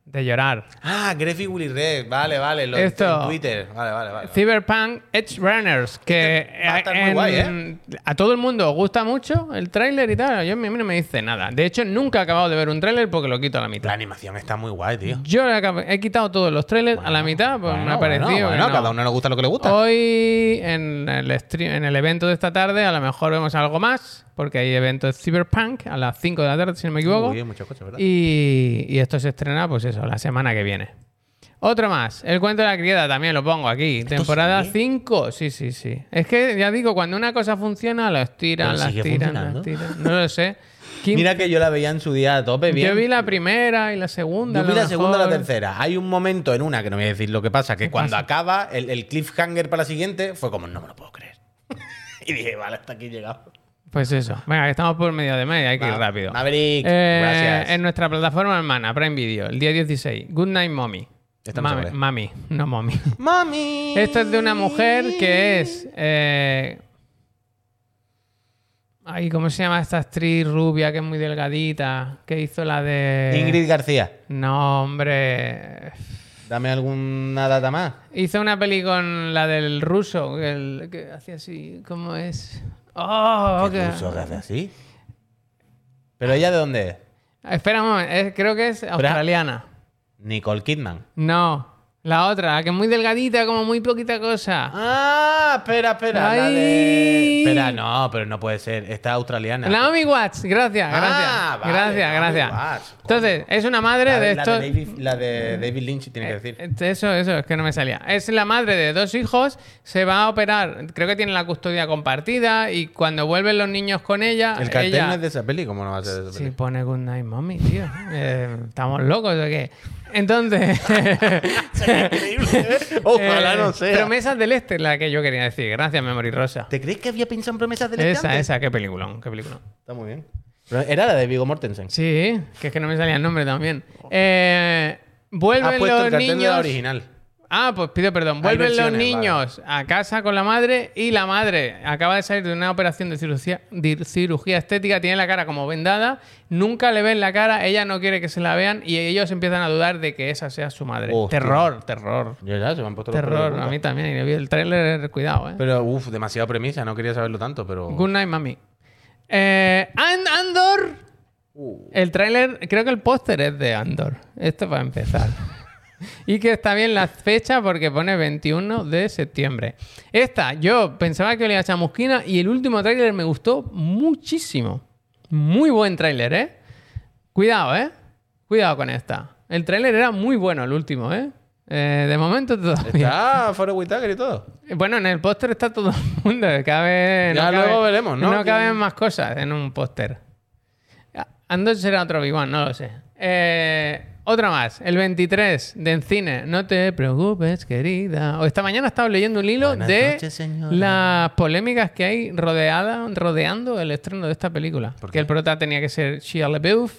De llorar. Ah, Greffy Willy Red. Vale, vale. Lo Esto- en Twitter. Vale, vale, vale. Cyberpunk Edge Runners, que va a estar muy en- guay, ¿eh? a todo el mundo gusta mucho el tráiler y tal. Yo, a mí no me dice nada. De hecho, nunca he acabado de ver un tráiler porque lo quito a la La mitad. animación está muy guay, tío. Yo he, he quitado todos los trailers a la mitad, pues me ha Bueno, parecido. bueno, bueno, no. cada uno le gusta lo que le gusta. Hoy en el, stream- en el evento de esta tarde a lo mejor vemos algo más, porque hay evento de Cyberpunk a las 5 de la tarde, si no me equivoco. Uy, hay muchas cosas, ¿verdad? Y, y esto se estrena, pues eso, la semana que viene. Otro más, el cuento de la criada también lo pongo aquí. Temporada sigue? 5, sí, sí, sí. Es que ya digo, cuando una cosa funciona, la estiran, la estiran, la estiran. No lo sé. Kim- Mira que yo la veía en su día a tope bien. Yo vi la primera y la segunda. Yo vi la segunda y la tercera. Hay un momento en una que no voy a decir lo que pasa, que cuando pasa? acaba el, el cliffhanger para la siguiente fue como, no me lo puedo creer. y dije, vale, hasta aquí he llegado. Pues eso. Venga, que estamos por medio de media, hay que ir rápido. Maverick, Eh, gracias. En nuestra plataforma hermana, Prime Video, el día 16. Good Night Mommy. Mami, mami, no mommy. ¡Mami! Esto es de una mujer que es. eh, Ay, ¿cómo se llama esta actriz rubia que es muy delgadita? Que hizo la de. Ingrid García. No, hombre. Dame alguna data más. Hizo una peli con la del ruso, el- que hacía así. ¿Cómo es? ¡Oh! ¿Qué que- ruso que hace así? ¿Pero ella de dónde es? Espera un momento, es- creo que es australiana. Nicole Kidman. No, la otra, la que es muy delgadita, como muy poquita cosa. Ah, espera, espera. La de... Espera, no, pero no puede ser. Esta australiana. Naomi Watts, gracias, Ah, gracias. vale, gracias, Naomi gracias. Watts. Entonces, es una madre la, de la estos. David, la de David Lynch tiene que decir. Eh, Eso, eso, es que no me salía. Es la madre de dos hijos, se va a operar, creo que tiene la custodia compartida y cuando vuelven los niños con ella, El cartel ella... no es de esa peli, ¿cómo no va a ser de esa Sí, peli? pone Good Night Mommy, tío. Eh, ¿Estamos locos o qué? Entonces... Ojalá eh, no sea. Promesas del Este, la que yo quería decir. Gracias, Memory Rosa. ¿Te crees que había pensado en promesas del Este Esa, antes? esa, qué peliculón, qué peliculón. Está muy bien. Pero era la de Vigo Mortensen. Sí, que es que no me salía el nombre también. Eh, Has vuelven puesto los el cartel de la niños. original. Ah, pues pido perdón. Vuelven los niños a casa con la madre y la madre acaba de salir de una operación de cirugía, de cirugía estética, tiene la cara como vendada, nunca le ven la cara, ella no quiere que se la vean y ellos empiezan a dudar de que esa sea su madre. Hostia. Terror, terror. Ya, ya, se me han puesto Terror, a mí también. Y vi el tráiler, cuidado, eh. Pero, uff, demasiado premisa, no quería saberlo tanto, pero. Good night, mami. Eh, And- Andor. Uh. El tráiler, creo que el póster es de Andor. Esto para empezar. Y que está bien la fecha porque pone 21 de septiembre. Esta, yo pensaba que olía a chamusquina y el último tráiler me gustó muchísimo. Muy buen tráiler, ¿eh? Cuidado, ¿eh? Cuidado con esta. El tráiler era muy bueno, el último, ¿eh? Eh, de momento todavía. Está Whitaker y todo. Bueno, en el póster está todo el mundo. Cabe, Ya luego veremos, ¿no? No caben más cosas en un póster. Andor será otro Obi-Wan, no lo sé. Eh, otra más, el 23 de en cine. No te preocupes, querida. O esta mañana estaba leyendo un hilo Buenas de noches, las polémicas que hay rodeada, rodeando el estreno de esta película. Porque el prota tenía que ser Shia LaBeouf,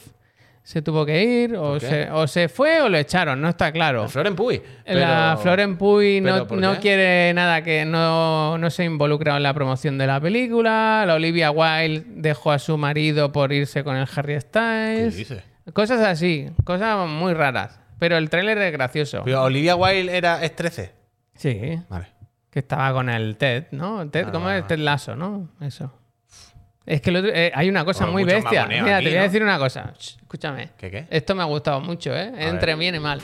se tuvo que ir, o se, o se fue o lo echaron, no está claro. Floren Puy. La Floren Puy no, ¿pero por no qué? quiere nada que no, no se involucra en la promoción de la película. La Olivia Wilde dejó a su marido por irse con el Harry ¿Qué Styles. dices? Cosas así, cosas muy raras. Pero el tráiler es gracioso. Pero Olivia Wilde era, es 13. Sí, Vale. que estaba con el Ted, ¿no? Ted, ¿Cómo es? Ted Lasso, ¿no? Eso. Es que otro- eh, hay una cosa Bueno, muy bestia. Mira, aquí, te voy a decir una cosa. Shh, escúchame. ¿Qué, qué? Esto me ha gustado mucho, ¿eh? Entre ver. bien y mal.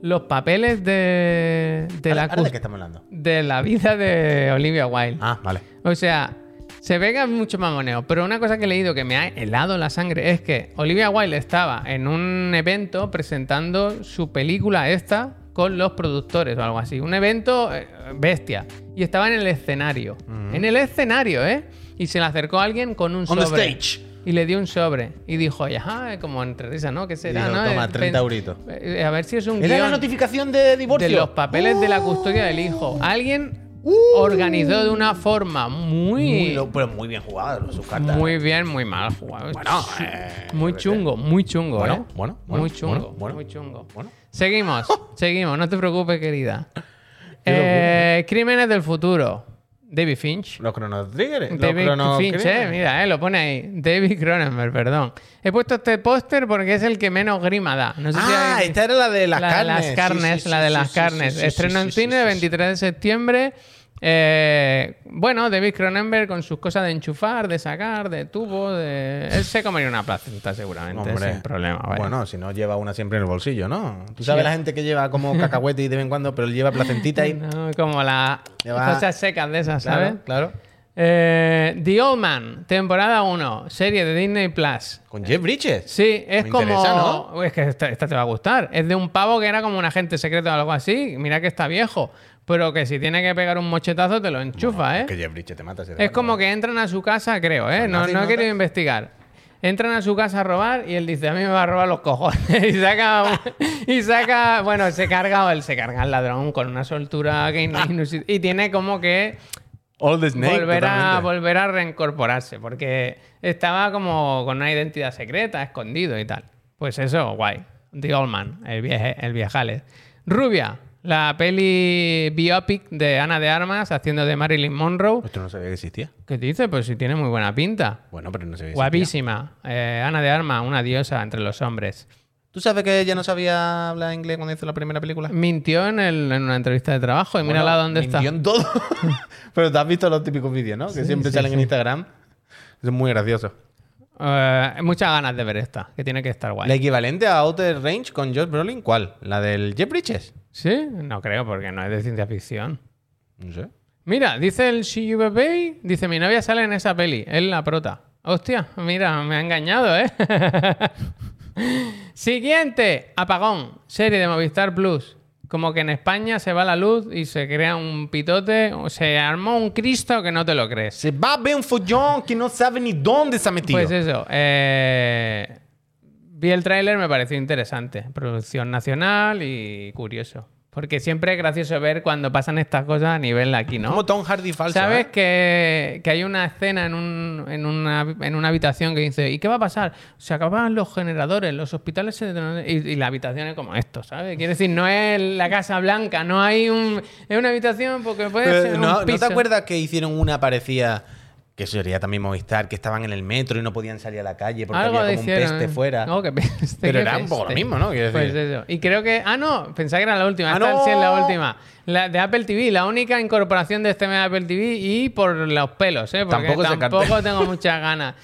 Los papeles de, de la ¿Ahora, ahora de qué estamos hablando? de la vida de Olivia Wilde. Ah, vale. O sea, se ve que hay mucho mamoneo, pero una cosa que he leído que me ha helado la sangre es que Olivia Wilde estaba en un evento presentando su película esta con los productores o algo así. Un evento eh, bestia. Y estaba en el escenario. En el escenario, ¿eh? Y se le acercó alguien con un On the sobre. stage. Y le dio un sobre. Y dijo, ajá, como entre risas, ¿no? ¿Qué será? no? "Toma, Eh, 30 pen- euritos". eh, A ver si es un ¿Era la notificación de divorcio? de los papeles de la custodia del hijo. Alguien organizó de una forma muy, Muy, pero muy bien jugado sus cartas. muy bien, muy mal jugado. Bueno, eh, muy yo qué chungo, muy chungo, Bueno, ¿eh? bueno, bueno, muy chungo, bueno, muy chungo. Bueno. Seguimos, seguimos, no te preocupes, querida. Eh, Crímenes del futuro. David Finch. Los Chrono Trigger. los David Chrono Finch, eh, mira, eh, lo pone ahí. David Cronenberg, perdón. He puesto este póster porque es el que menos grima da. No sé si Ah, esta era la de las la de carnes. las Sí, carnes, la de las carnes. Estreno en cine sí. 23 de septiembre. Eh, bueno, David Cronenberg con sus cosas de enchufar, de sacar, de tubo, de... Él se comería una placenta seguramente, Hombre. sin problema. vaya. Bueno, si no lleva una siempre en el bolsillo, ¿no? Tú sabes la gente que lleva como cacahuete y de vez en cuando, pero él lleva placentita y. No, como las Lleva- cosas secas de esas, ¿sabes? Claro, claro. Eh, The Old Man, temporada 1, serie de Disney Plus. Con Jeff Bridges. Sí, es Me como. interesa, ¿no? Es que esta, esta te va a gustar. Es de un pavo que era como un agente secreto o algo así. Mira que está viejo. Pero que si tiene que pegar un mochetazo, te lo enchufa, ¿eh? Que Jeff Bridges te mata. ese Es debate. como que entran a su casa, creo, ¿eh? No, no he querido investigar. Entran a su casa a robar y él dice, a mí me va a robar los cojones. y saca, y saca, bueno, se carga, o él se carga al ladrón con una soltura que y tiene como que All the Snake. volver a, volver a reincorporarse, porque estaba como con una identidad secreta, escondido y tal. Pues eso, guay. The Old Man, el, vieje, el viejales. Rubia, la peli biopic de Ana de Armas haciendo de Marilyn Monroe. Esto no sabía que existía. ¿Qué dice? Pues si tiene muy buena pinta. Bueno, pero no sabía. Guapísima. Eh, Ana de Armas, una diosa entre los hombres. ¿Tú sabes que ella no sabía hablar inglés cuando hizo la primera película? Mintió en, el- en una entrevista de trabajo y mírala Bueno, dónde está. mintió en todo. pero te has visto los típicos vídeos, ¿no? Que siempre sí, salen en sí. Instagram. Es muy gracioso. Eh, muchas ganas de ver esta, que tiene que estar guay. ¿La equivalente a Outer Range con Josh Brolin? ¿Cuál? ¿La del Jeff Bridges? ¿Sí? No creo, porque no es de ciencia ficción. No sé. Mira, dice el Baby, dice mi novia sale en esa peli, es la prota. Hostia, mira, me ha engañado, ¿eh? Siguiente, Apagón, serie de Movistar Plus. Como que en España se va la luz y se crea un pitote, o se armó un Cristo que no te lo crees. Se va a ver un follón que no sabe ni dónde está metido. Pues eso, eh, vi el tráiler, me pareció interesante. Producción nacional y curioso. Porque siempre es gracioso ver cuando pasan estas cosas a nivel aquí, ¿no? Como Tom Hardy falso. ¿Sabes ¿eh? que, que hay una escena en, un- en, una, en una habitación que dice, ¿y qué va a pasar? Se acaban los generadores, los hospitales se... Y, y la habitación es como esto, ¿sabes? Quiere decir, no es la Casa Blanca, no hay un... Es una habitación porque puede Pero, ser un no, ¿no piso. te acuerdas que hicieron una parecida? Que eso sería también Movistar, que estaban en el metro y no podían salir a la calle porque Algo había como un peste ¿eh? fuera. No, que peste, Pero era un poco lo peste. mismo, ¿no? Pues eso. Y creo que... Ah, no, pensaba que era la última. ¡Ah, Esta no! sí es la última. La de Apple TV, la única incorporación de este mes de Apple TV y por los pelos, ¿eh? Porque Tampoco tampoco tengo muchas ganas.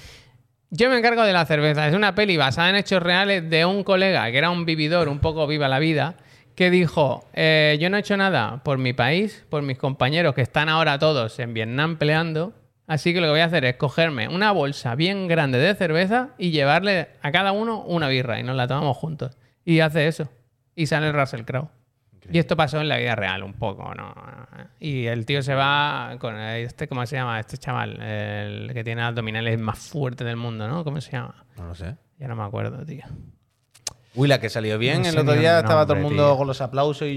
Yo me encargo de la cerveza. Es una peli basada en hechos reales de un colega que era un vividor, un poco viva la vida, que dijo, eh, yo no he hecho nada por mi país, por mis compañeros que están ahora todos en Vietnam peleando, así que lo que voy a hacer es cogerme una bolsa bien grande de cerveza y llevarle a cada uno una birra y nos la tomamos juntos. Y hace eso. Y sale el Russell Crowe. Y esto pasó en la vida real un poco, ¿no? Y el tío se va con este, ¿cómo se llama? Este chaval, el que tiene abdominales más fuertes del mundo, ¿no? ¿Cómo se llama? No lo sé. Ya no me acuerdo, tío. Uy, la que salió bien. No el otro día estaba todo el mundo tío. con los aplausos y,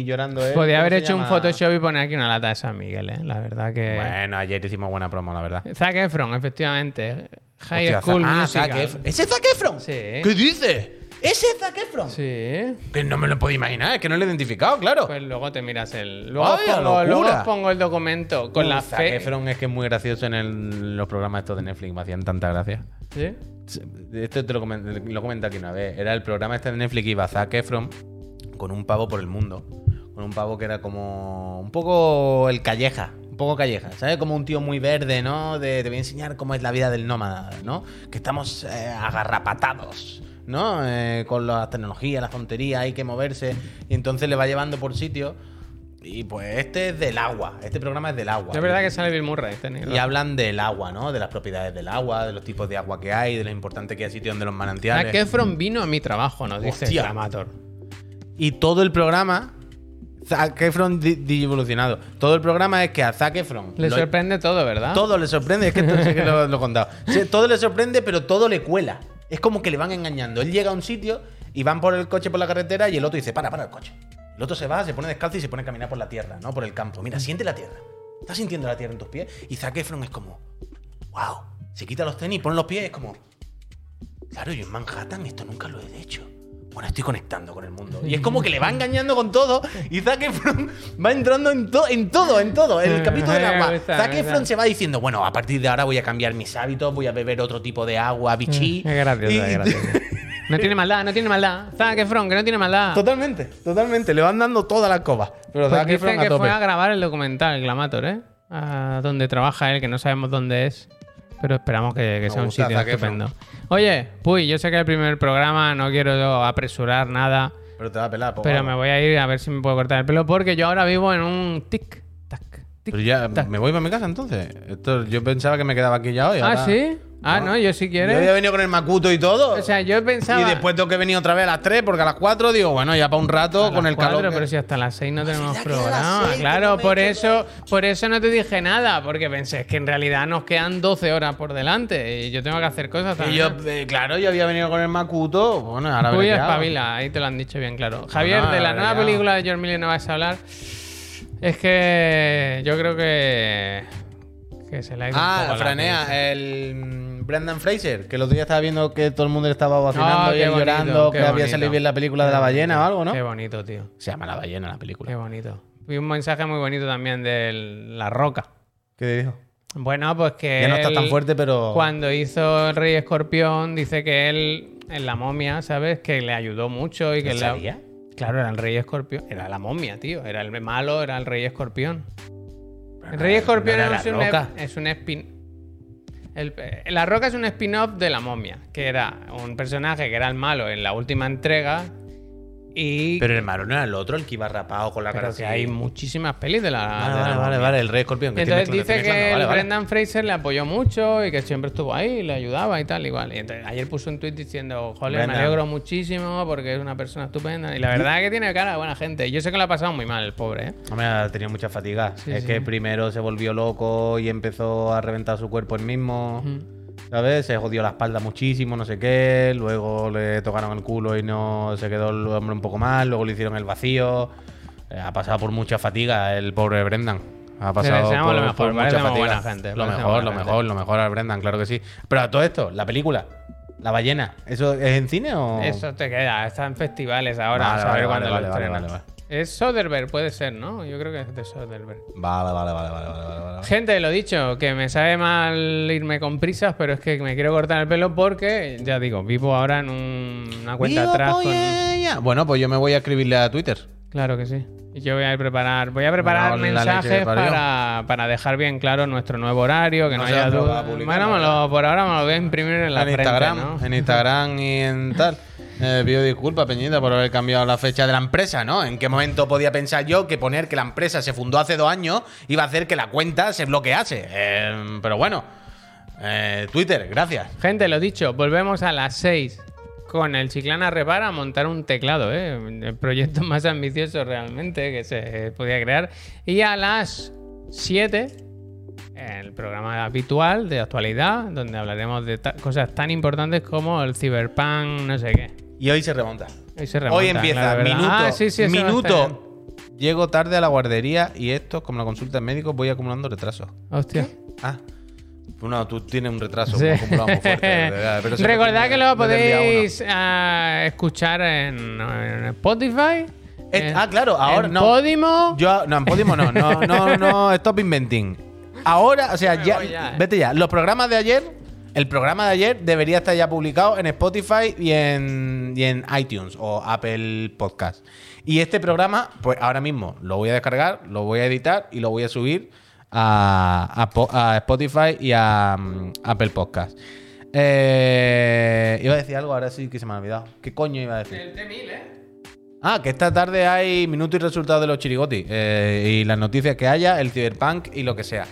y llorando. ¿eh? Podía ¿Cómo haber hecho un? Photoshop y poner aquí una lata de San Miguel, ¿eh? La verdad que... Bueno, ayer hicimos buena promo, la verdad. Zac Efron, efectivamente. High Hostia, School ah, Musical. Zac Efron. ¿Ese es Zac Efron? Sí. ¿Qué dices? ¿Ese es Zac Efron? Sí. Que no me lo puedo imaginar, es que no lo he identificado, claro. Pues luego te miras el... Luego, os ¡Vaya pongo, luego locura! os pongo el documento con Uh, la Zac fe... Efron es que es muy gracioso en el- los programas estos de Netflix, me hacían tanta gracia. ¿Sí? Esto te lo, lo comenté aquí una vez. Era el programa este de Netflix que iba Zac Efron con un pavo por el mundo. Con un pavo que era como un poco el calleja. Un poco calleja, ¿sabes? Como un tío muy verde, ¿no? De, te voy a enseñar cómo es la vida del nómada, ¿no? Que estamos eh, agarrapatados, ¿no? Eh, con las tecnologías, las tonterías, hay que moverse. Y entonces le va llevando por sitios. Y pues este es del agua. Este programa es del agua. Es verdad que sale Bill Murray. este negro. Y hablan del agua, ¿no? De las propiedades del agua, de los tipos de agua que hay, de lo importante que hay sitios donde los manantiales. Zac Efron vino a mi trabajo, nos dice Hostia. el Amator. Y todo el programa, Zac Efron digievolucionado. Todo el programa es que a Zac Efron Le lo- sorprende todo, ¿verdad? todo le sorprende. Es que esto sí que lo, lo he contado. Todo le sorprende, pero todo le cuela. Es como que le van engañando. Él llega a un sitio y van por el coche por la carretera y el otro dice, para, para el coche. El otro se va, se pone descalzo y se pone a caminar por la tierra, ¿no? Por el campo. Mira, siente la tierra. ¿Estás sintiendo la tierra en tus pies? Y Zac Efron es como, wow. Se quita los tenis, pone los pies y es como, claro, yo en Manhattan esto nunca lo he hecho. bueno, estoy conectando con el mundo. Y es como que le va engañando con todo y Zac Efron va entrando en, to- en todo, en todo. El capítulo del agua. Zac Efron se va diciendo, bueno, a partir de ahora voy a cambiar mis hábitos, voy a beber otro tipo de agua, bichí. Es gracioso, es gracioso. No tiene maldad, no tiene maldad. Zac Efron, que no tiene maldad. Totalmente, totalmente. Le van dando toda la escoba. Pero Pues Zac dice Efron a que tope. fue a grabar el documental, Glamator, ¿eh? A donde trabaja él, que no sabemos dónde es. Pero esperamos que, que sea un sitio estupendo. Oye, Puy, yo sé que es el primer programa, no quiero apresurar nada. Pero te va a pelar, Pero me voy a ir a ver si me puedo cortar el pelo porque yo ahora vivo en un tic tac. tic, Pero ya, me voy para mi casa entonces. Esto, yo pensaba que me quedaba aquí ya hoy. Ah, ahora- sí. Ah, no, yo si Yo quieres. había venido con el Macuto y todo. O sea, yo pensaba. y después tengo que venir otra vez a las 3 porque a las 4 digo, bueno, ya para un rato A con las el calor. cuatro, que- Pero si hasta las 6 no tenemos programa. seis, claro, por eso, por eso no te dije nada, porque pensé es que en realidad nos quedan 12 horas por delante y yo tengo que hacer cosas Y también. yo, eh, claro, yo había venido con el Macuto. Bueno, ahora Uy, espabila, ahí te lo han dicho bien claro. Javier, no, de la nueva ya. película de George Miller no vas a hablar. Es que yo creo que. que se le ha ido un Ah, poco la Franea, el Brendan Fraser, que el otro día estaba viendo que todo el mundo le estaba vacinando Ah, y qué bonito, llorando, qué que había salido bien la película de la ballena o algo, ¿no? Qué bonito, tío. Se llama La ballena la Qué película. bonito. Vi un mensaje muy bonito también de La Roca. ¿Qué te dijo? Bueno, pues que. Ya no está él- tan fuerte, pero. Cuando hizo el Rey Escorpión, dice que él, en la momia, ¿sabes? Que le ayudó mucho y que ¿En le. Claro, era el Rey Escorpión. Era la momia, tío. Era el malo, era el Rey Escorpión. El Rey Escorpión no era es, un, es un spin. El- eh, la Roca es un spin-off de la momia, que era un personaje que era el malo en la última entrega. Y. Pero el malo no era el otro, el que iba rapado con la cara pero así. que hay muchísimas pelis de la. Vale, de la vale, vale, momia. vale, el rey escorpión. que entonces dice que el vale. Brendan Fraser le apoyó mucho y que siempre estuvo ahí y le ayudaba y tal, igual. Y entonces ayer puso un tuit diciendo, joder, me alegro muchísimo porque es una persona estupenda. Y la verdad es que tiene cara de buena gente. Yo sé que lo ha pasado muy mal el pobre, ¿eh? Hombre, ha tenido mucha fatiga. Sí, es sí. que primero se volvió loco y empezó a reventar su cuerpo él mismo. ¿Sabes? Se jodió la espalda muchísimo, no sé qué. Luego le tocaron el culo y no se quedó el hombre un poco mal. Luego le hicieron el vacío. Eh, ha pasado por mucha fatiga el pobre Brendan. Ha pasado por, lo mejor, por mucha fatiga. buena gente, Lo mejor, lo mejor, lo mejor al Brendan, claro que sí. Pero a todo esto, la película, La ballena, ¿eso es en cine o...? Eso te queda, está en festivales ahora, Vale, a saber vale, cuándo vale, lo Es Soderbergh, puede ser, ¿no? Yo creo que es de Soderbergh. Vale, vale, vale, vale, vale, vale, vale. Gente, lo dicho, que me sabe mal irme con prisas, pero es que me quiero cortar el pelo porque, ya digo, vivo ahora en un- una cuenta atrás con... Bueno, pues yo me voy a escribirle a Twitter. Claro que sí. Y yo voy a preparar, voy a preparar cago en la leche que mensajes parió. para, para dejar bien claro nuestro nuevo horario, que no, haya ha probado duda. a publicar, Bueno, me lo- por ahora me lo voy a imprimir en la en frente, Instagram, ¿no? en Instagram y en tal. Eh, pido disculpas, Peñita, por haber cambiado la fecha de la empresa, ¿no? ¿En qué momento podía pensar yo que poner que la empresa se fundó hace dos años iba a hacer que la cuenta se bloquease? Eh, pero bueno, eh, Twitter, gracias. Gente, lo dicho, volvemos a las 6 con el Chiclana Repara a montar un teclado, ¿eh? El proyecto más ambicioso realmente que se podía crear. Y a las 7, el programa habitual de actualidad, donde hablaremos de cosas tan importantes como el Cyberpunk, no sé qué. Y hoy se remonta. Hoy se remonta, hoy empieza, minuto, Ah, sí, sí, minuto. Llego tarde a la guardería y esto, como la consulta del médico, voy acumulando retrasos. Hostia. Ah, no, tú tienes un retraso Sí. muy acumulado muy fuerte. de verdad, pero eso Recordad que lo podéis ah, escuchar en, en Spotify. En- ah, claro, ahora en no. Podimo. Yo, no, en Podimo no, no, no, no, stop inventing. Ahora, o sea, ya, eh. vete ya. Los programas de ayer, el programa de ayer debería estar ya publicado en Spotify y en, y en iTunes o Apple Podcast. Y este programa, pues ahora mismo lo voy a descargar, lo voy a editar y lo voy a subir a, a po- a Spotify y a mm, Apple Podcast. Eh, iba a decir algo, ahora sí que se me ha olvidado. ¿Qué coño iba a decir? El T1000, ¿eh? Ah, que esta tarde hay minutos y resultados de los chirigotis. eh, y las noticias que haya, el Cyberpunk y lo que sea.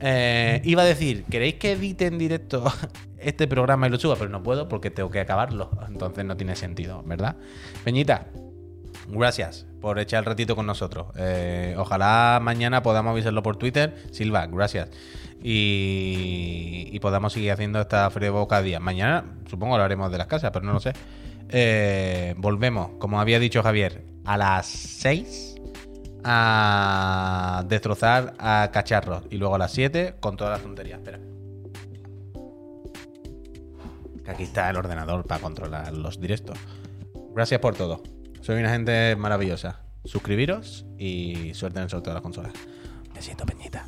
Eh, iba a decir, ¿queréis que edite en directo este programa y lo suba? Pero no puedo porque tengo que acabarlo. Entonces no tiene sentido, ¿verdad? Peñita, gracias por echar el ratito con nosotros. Eh, ojalá mañana podamos avisarlo por Twitter. Silva, gracias. Y, podamos seguir haciendo esta frevo cada día. Mañana supongo lo haremos de las casas, pero no lo sé. Eh, volvemos, como había dicho Javier, a las 6 a destrozar a cacharros. Y luego a las 7 con todas las tonterías. Espera. Que aquí está el ordenador para controlar los directos. Gracias por todo. Soy una gente maravillosa. Suscribiros y suerte en el sorteo de las consolas. Besito, Peñita.